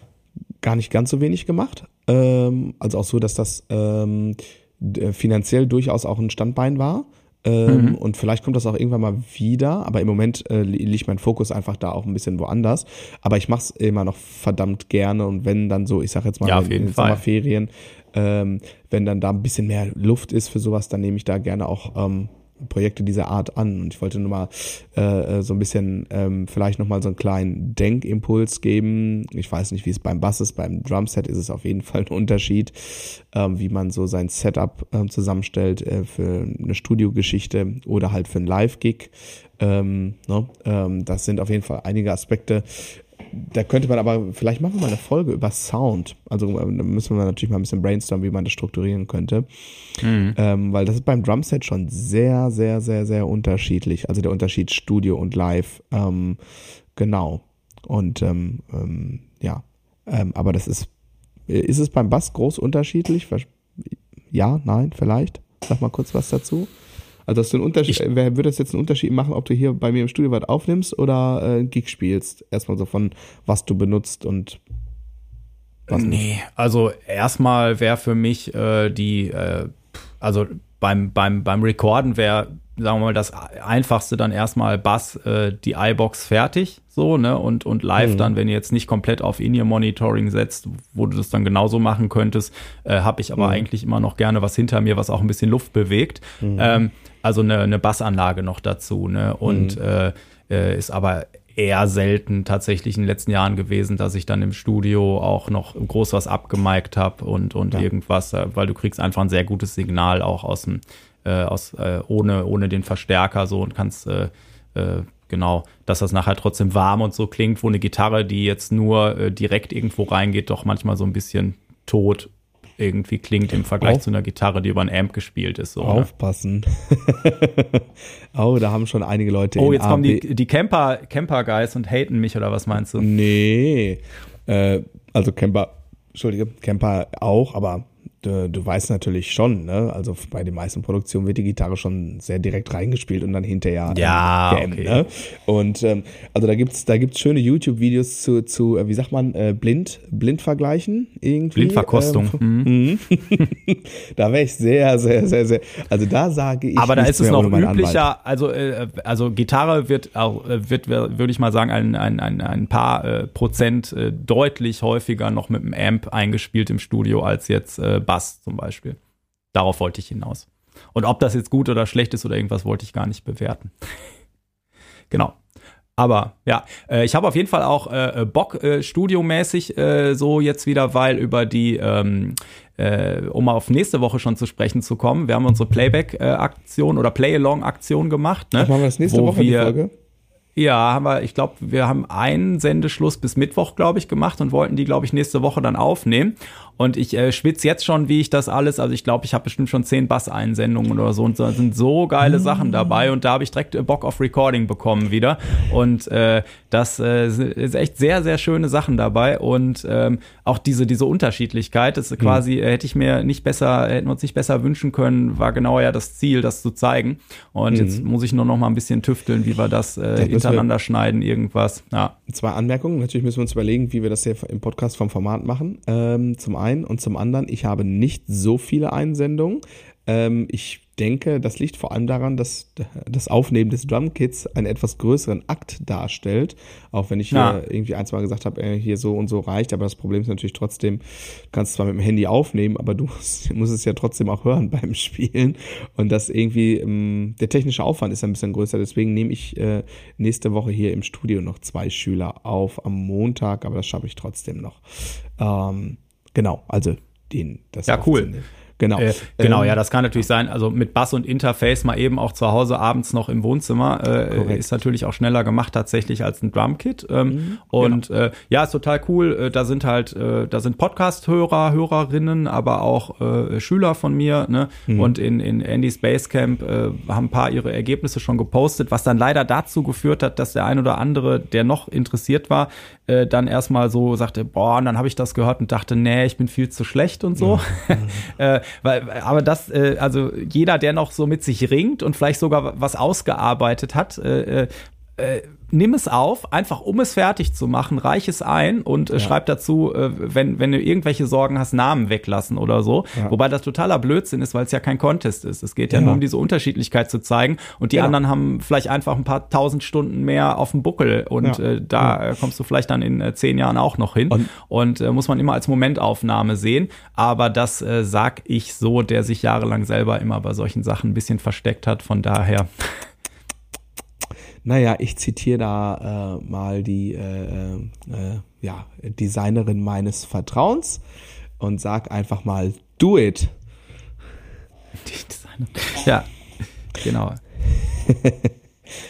gar nicht ganz so wenig gemacht. Ähm, also auch so, dass das ähm, finanziell durchaus auch ein Standbein war. Ähm, mhm. Und vielleicht kommt das auch irgendwann mal wieder, aber im Moment äh, liegt mein Fokus einfach da auch ein bisschen woanders. Aber ich mache es immer noch verdammt gerne und wenn dann so, ich sag jetzt mal ja, in, in Sommerferien, ähm, wenn dann da ein bisschen mehr Luft ist für sowas, dann nehme ich da gerne auch ähm, Projekte dieser Art an. Und ich wollte nur mal äh, so ein bisschen ähm, vielleicht nochmal so einen kleinen Denkimpuls geben. Ich weiß nicht, wie es beim Bass ist, beim Drumset ist es auf jeden Fall ein Unterschied, ähm, wie man so sein Setup ähm, zusammenstellt äh, für eine Studiogeschichte oder halt für ein Live-Gig. Ähm, ne? ähm, das sind auf jeden Fall einige Aspekte, da könnte man aber, vielleicht machen wir mal eine Folge über Sound. Also da müssen wir natürlich mal ein bisschen brainstormen, wie man das strukturieren könnte. Mhm. Ähm, weil das ist beim Drumset schon sehr, sehr, sehr, sehr unterschiedlich. Also der Unterschied Studio und Live. Ähm, genau. Und ähm, ähm ja, ähm, aber das ist, ist es beim Bass groß unterschiedlich? Ja, nein, vielleicht? Sag mal kurz was dazu. Also hast du einen Unterschied, ich, wer würde das jetzt einen Unterschied machen, ob du hier bei mir im Studio was aufnimmst oder äh, Gig spielst? Erstmal so von was du benutzt und was Nee, nicht. also erstmal wäre für mich äh, die, äh, also beim, beim, beim Recorden wäre, sagen wir mal, das einfachste dann erstmal Bass, äh, die iBox fertig, so, ne, und, und live mhm. dann, wenn ihr jetzt nicht komplett auf In-Ear-Monitoring setzt, wo du das dann genauso machen könntest, äh, habe ich aber mhm. eigentlich immer noch gerne was hinter mir, was auch ein bisschen Luft bewegt. Mhm. Ähm, also eine, eine Bassanlage noch dazu, ne, und mhm. äh, äh, ist aber eher selten tatsächlich in den letzten Jahren gewesen, dass ich dann im Studio auch noch groß was abgemiked habe und, und ja. irgendwas, äh, weil du kriegst einfach ein sehr gutes Signal auch aus dem, äh, aus, äh, ohne, ohne den Verstärker so und kannst äh, äh, genau, dass das nachher trotzdem warm und so klingt, wo eine Gitarre, die jetzt nur äh, direkt irgendwo reingeht, doch manchmal so ein bisschen tot irgendwie klingt im Vergleich Auf zu einer Gitarre, die über ein Amp gespielt ist. So, ne? Aufpassen. [laughs] oh, da haben schon einige Leute. Oh, jetzt kommen die, die Camper, Camper Guys und haten mich oder was meinst du? Nee. Äh, also Camper, Entschuldige, Camper auch, aber du, du weißt natürlich schon, ne? Also bei den meisten Produktionen wird die Gitarre schon sehr direkt reingespielt und dann hinterher ja, ähm, okay. ne? Und ähm, also da gibt's da gibt's schöne YouTube-Videos zu, zu äh, wie sagt man, äh, blind blind vergleichen irgendwie. Blindverkostung. Ähm, mhm. [laughs] da wäre ich sehr sehr sehr sehr. Also da sage ich. Aber da ist es noch üblicher. Also äh, also Gitarre wird auch äh, wird würde ich mal sagen ein ein ein, ein paar äh, Prozent äh, deutlich häufiger noch mit dem Amp eingespielt im Studio als jetzt äh, Bass zum Beispiel. Darauf wollte ich hinaus. Und ob das jetzt gut oder schlecht ist oder irgendwas, wollte ich gar nicht bewerten. [laughs] genau. Aber ja, äh, ich habe auf jeden Fall auch äh, äh, Bock, äh, studiomäßig äh, so jetzt wieder, weil über die, ähm, äh, um auf nächste Woche schon zu sprechen zu kommen, wir haben unsere Playback-Aktion oder Play-Along-Aktion gemacht. Ne, machen wir das nächste Woche wir, die Folge? Ja, haben wir, ich glaube, wir haben einen Sendeschluss bis Mittwoch, glaube ich, gemacht und wollten die, glaube ich, nächste Woche dann aufnehmen. Und ich äh, schwitze jetzt schon, wie ich das alles, also ich glaube, ich habe bestimmt schon zehn Bass-Einsendungen oder so und da sind so geile. Sachen dabei und da habe ich direkt äh, Bock auf Recording bekommen wieder. Und äh, das äh, ist echt sehr, sehr schöne Sachen dabei und ähm, auch diese, diese Unterschiedlichkeit, das ist mhm. quasi, äh, hätte ich mir nicht besser, hätten wir uns nicht besser wünschen können, war genau ja das Ziel, das zu zeigen. Und mhm. jetzt muss ich nur noch mal ein bisschen tüfteln, wie wir das äh, hintereinander schneiden, irgendwas. Ja. Zwei Anmerkungen. Natürlich müssen wir uns überlegen, wie wir das hier im Podcast vom Format machen. Ähm, zum einen und zum anderen, ich habe nicht so viele Einsendungen. Ähm, ich denke, das liegt vor allem daran, dass das Aufnehmen des Drumkits einen etwas größeren Akt darstellt. Auch wenn ich ja. hier irgendwie ein, zwei Mal gesagt habe, äh, hier so und so reicht. Aber das Problem ist natürlich trotzdem, du kannst zwar mit dem Handy aufnehmen, aber du musst, [laughs] musst es ja trotzdem auch hören [laughs] beim Spielen. Und das irgendwie, ähm, der technische Aufwand ist ein bisschen größer. Deswegen nehme ich äh, nächste Woche hier im Studio noch zwei Schüler auf am Montag, aber das schaffe ich trotzdem noch. Ähm, genau, also den, das Ja, cool. Genau. Äh, genau, ähm, ja, das kann natürlich sein. Also mit Bass und Interface mal eben auch zu Hause abends noch im Wohnzimmer äh, ist natürlich auch schneller gemacht tatsächlich als ein Drumkit. Ähm, mhm, und genau. äh, ja, ist total cool. Äh, da sind halt, äh, da sind Podcast-Hörer, Hörerinnen, aber auch äh, Schüler von mir. Ne? Mhm. Und in, in Andy's Basecamp haben ein paar ihre Ergebnisse schon gepostet, was dann leider dazu geführt hat, dass der ein oder andere, der noch interessiert war, dann erstmal so sagte, boah, und dann habe ich das gehört und dachte, nee, ich bin viel zu schlecht und so. [laughs] Mhm. Äh, weil, aber das, äh, also jeder, der noch so mit sich ringt und vielleicht sogar was ausgearbeitet hat, äh, äh, nimm es auf, einfach um es fertig zu machen, reich es ein und äh, ja. schreib dazu, äh, wenn, wenn du irgendwelche Sorgen hast, Namen weglassen oder so. Ja. Wobei das totaler Blödsinn ist, weil es ja kein Contest ist. Es geht ja, ja, nur um diese Unterschiedlichkeit zu zeigen. Und die genau. anderen haben vielleicht einfach ein paar tausend Stunden mehr auf dem Buckel und äh, da kommst du vielleicht dann in äh, zehn Jahren auch noch hin. Und, und äh, muss man immer als Momentaufnahme sehen. Aber das äh, sag ich so, der sich jahrelang selber immer bei solchen Sachen ein bisschen versteckt hat. Von daher. Naja, ich zitiere da äh, mal die äh, äh, ja, Designerin meines Vertrauens und sag einfach mal, do it. Die Designerin. Ja, genau. [laughs]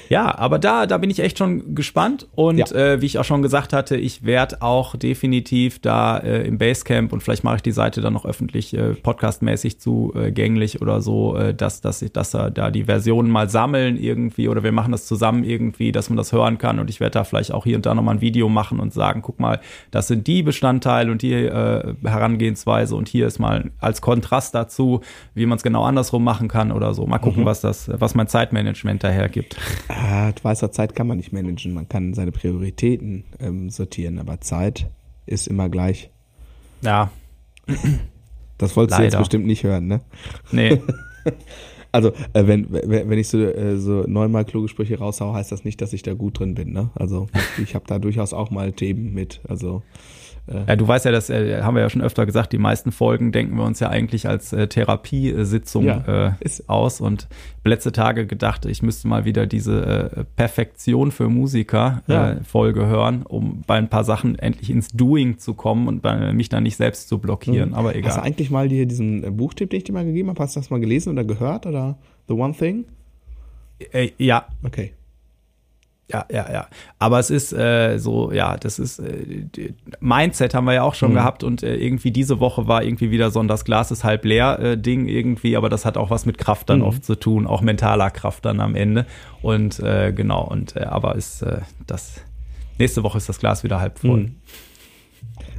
Ja, aber da, da bin ich echt schon gespannt. Und ja. äh, wie ich auch schon gesagt hatte, ich werde auch definitiv da äh, im Basecamp und vielleicht mache ich die Seite dann noch öffentlich äh, podcastmäßig zugänglich oder so, äh, dass, dass, ich, dass da, da die Versionen mal sammeln irgendwie oder wir machen das zusammen irgendwie, dass man das hören kann. Und ich werde da vielleicht auch hier und da nochmal ein Video machen und sagen, guck mal, das sind die Bestandteile und die äh, Herangehensweise und hier ist mal als Kontrast dazu, wie man es genau andersrum machen kann oder so. Mal gucken, mhm. was das, was mein Zeitmanagement daher gibt. Ah, weißer Zeit kann man nicht managen. Man kann seine Prioritäten ähm, sortieren, aber Zeit ist immer gleich. Ja. Das wolltest Leider. du jetzt bestimmt nicht hören, ne? Nee. [laughs] Also, äh, wenn, wenn ich so, äh, so neunmal kluge Sprüche raushau, heißt das nicht, dass ich da gut drin bin, ne? Also, ich habe da durchaus auch mal Themen mit. Also, äh, ja, du weißt ja, das äh, haben wir ja schon öfter gesagt, die meisten Folgen denken wir uns ja eigentlich als äh, Therapiesitzung ja, äh, aus und letzte Tage gedacht, ich müsste mal wieder diese äh, Perfektion für Musiker ja. äh, Folge hören, um bei ein paar Sachen endlich ins Doing zu kommen und bei, mich dann nicht selbst zu blockieren, mhm. aber egal. Hast du eigentlich mal dir diesen äh, Buchtipp, den ich dir mal gegeben habe, hast du das mal gelesen oder gehört oder The One Thing? Äh, ja. Okay. Ja, ja, ja. Aber es ist äh, so, ja, das ist äh, Mindset haben wir ja auch schon mhm. gehabt und äh, irgendwie diese Woche war irgendwie wieder so ein das Glas ist halb leer äh, Ding irgendwie, aber das hat auch was mit Kraft dann mhm. oft zu tun, auch mentaler Kraft dann am Ende. Und äh, genau, und äh, aber ist äh, das nächste Woche ist das Glas wieder halb voll. Mhm.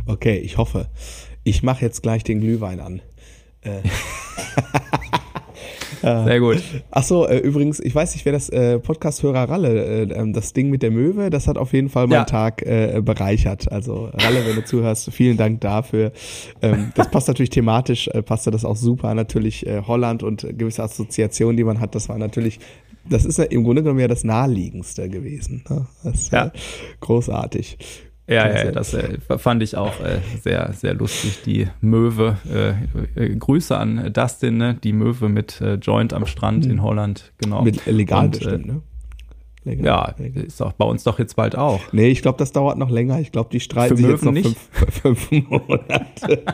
Okay, ich hoffe. Ich mache jetzt gleich den Glühwein an. [laughs] Sehr gut. Ach so, äh, übrigens, ich weiß nicht, wer das äh, Podcast-Hörer Ralle, äh, ähm, das Ding mit der Möwe, das hat auf jeden Fall meinen ja. Tag äh, bereichert. Also Ralle, wenn du zuhörst, vielen Dank dafür. Ähm, das passt natürlich thematisch, äh, passte das auch super. Natürlich äh, Holland und gewisse Assoziationen, die man hat, das war natürlich das ist ja im Grunde genommen ja das naheliegendste gewesen. Ne? Das ja. Äh, großartig. Ja, ja, das äh, fand ich auch äh, sehr, sehr lustig. Die Möwe. Äh, äh Grüße an Dustin, ne? die Möwe mit äh, Joint am Strand mhm. in Holland, genau. Mit legal Und, äh, bestimmt, ne? Legal, ja, legal. ist auch bei uns doch jetzt bald auch. Nee, ich glaube, das dauert noch länger. Ich glaube, die streiten sich jetzt noch nicht? Fünf, [laughs] fünf Monate. [laughs]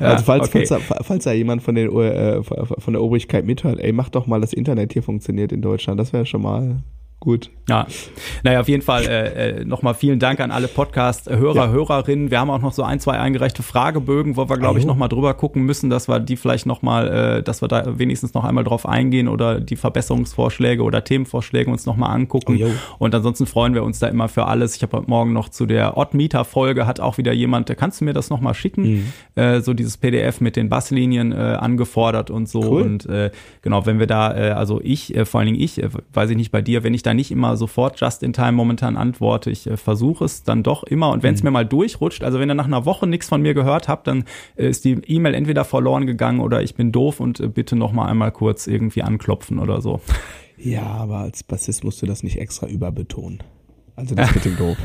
ja, also falls, okay. falls, da, falls da jemand von, den, äh, von der Obrigkeit mithört, ey, mach doch mal, das Internet hier funktioniert in Deutschland. Das wäre schon mal gut. Ja, naja, auf jeden Fall äh, äh, nochmal vielen Dank an alle Podcast-Hörer, ja. Hörerinnen. Wir haben auch noch so ein, zwei eingereichte Fragebögen, wo wir, glaube ich, nochmal drüber gucken müssen, dass wir die vielleicht nochmal, äh, dass wir da wenigstens noch einmal drauf eingehen oder die Verbesserungsvorschläge oder Themenvorschläge uns nochmal angucken. Oh, Und ansonsten freuen wir uns da immer für alles. Ich habe heute Morgen noch zu der Odd-Meter-Folge hat auch wieder jemand, kannst du mir das nochmal schicken? Mhm. Äh, so dieses PDF mit den Basslinien äh, angefordert und so. Cool. Und äh, genau, wenn wir da, äh, also ich, äh, vor allen Dingen ich, äh, weiß ich nicht bei dir, wenn ich da ja nicht immer sofort just in time momentan antworte. Ich äh, versuche es dann doch immer und wenn es mhm. mir mal durchrutscht, also wenn ihr nach einer Woche nichts von mir gehört habt, dann äh, ist die E-Mail entweder verloren gegangen oder ich bin doof und äh, bitte noch mal einmal kurz irgendwie anklopfen oder so. Ja, aber als Bassist musst du das nicht extra überbetonen. Also das [laughs] mit dem doof.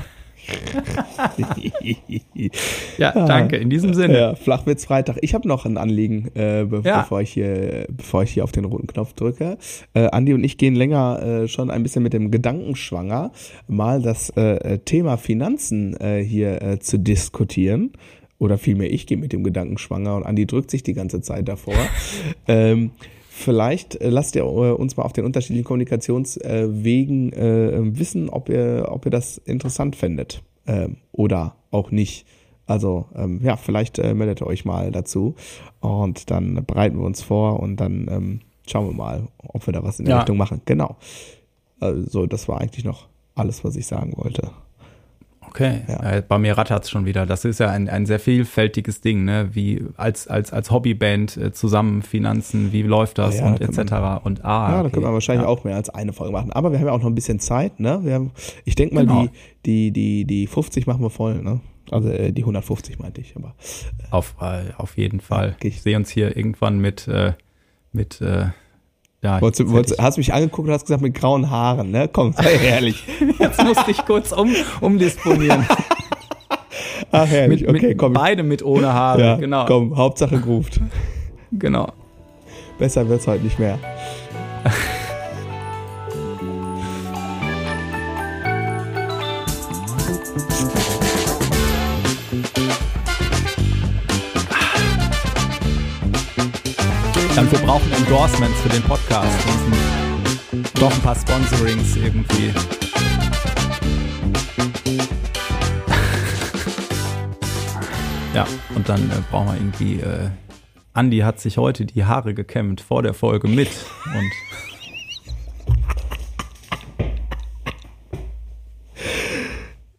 Ja, danke. In diesem Sinne. Ja, Flachwitz Freitag. Ich habe noch ein Anliegen, äh, be ja. bevor ich hier, bevor ich hier auf den roten Knopf drücke. Äh, Andi und ich gehen länger äh, schon ein bisschen mit dem Gedanken schwanger, mal das äh, Thema Finanzen äh, hier äh, zu diskutieren. Oder vielmehr, ich gehe mit dem Gedanken schwanger und Andi drückt sich die ganze Zeit davor. [laughs] ähm, Vielleicht äh, lasst ihr äh, uns mal auf den unterschiedlichen Kommunikationswegen äh, wissen, ob ihr, ob ihr das interessant findet äh, oder auch nicht. Also ähm, ja, vielleicht äh, meldet ihr euch mal dazu und dann bereiten wir uns vor und dann ähm, schauen wir mal, ob wir da was in der ja. Richtung machen. Genau. Also das war eigentlich noch alles, was ich sagen wollte. Okay, ja. Bei mir rattert es schon wieder. Das ist ja ein, ein sehr vielfältiges Ding, ne? Wie als, als, als Hobbyband äh, zusammen Finanzen, wie läuft das ja, und etc. Man, und ah, ja, okay. da können wir wahrscheinlich ja. auch mehr als eine Folge machen. Aber wir haben ja auch noch ein bisschen Zeit, ne? Wir haben, ich denke mal, genau. die, die, die, die 50 machen wir voll, ne? Also äh, die 150 meinte ich, aber. Äh, auf, äh, auf jeden Fall. Okay. Ich sehe uns hier irgendwann mit, äh, mit äh, ja, wolltest, wolltest, hast mich angeguckt und hast gesagt mit grauen Haaren, ne? Komm, sei [laughs] ehrlich. Jetzt musste ich kurz um, umdisponieren. [laughs] Ach, herrlich, mit, okay, mit, komm. Beide mit ohne Haare, ja, genau. Komm, Hauptsache groovt. Genau. Besser wird's heute nicht mehr. [laughs] Dann wir brauchen Endorsements für den Podcast und doch ein paar Sponsorings irgendwie. [laughs] ja, und dann äh, brauchen wir irgendwie. Äh, Andi hat sich heute die Haare gekämmt vor der Folge mit und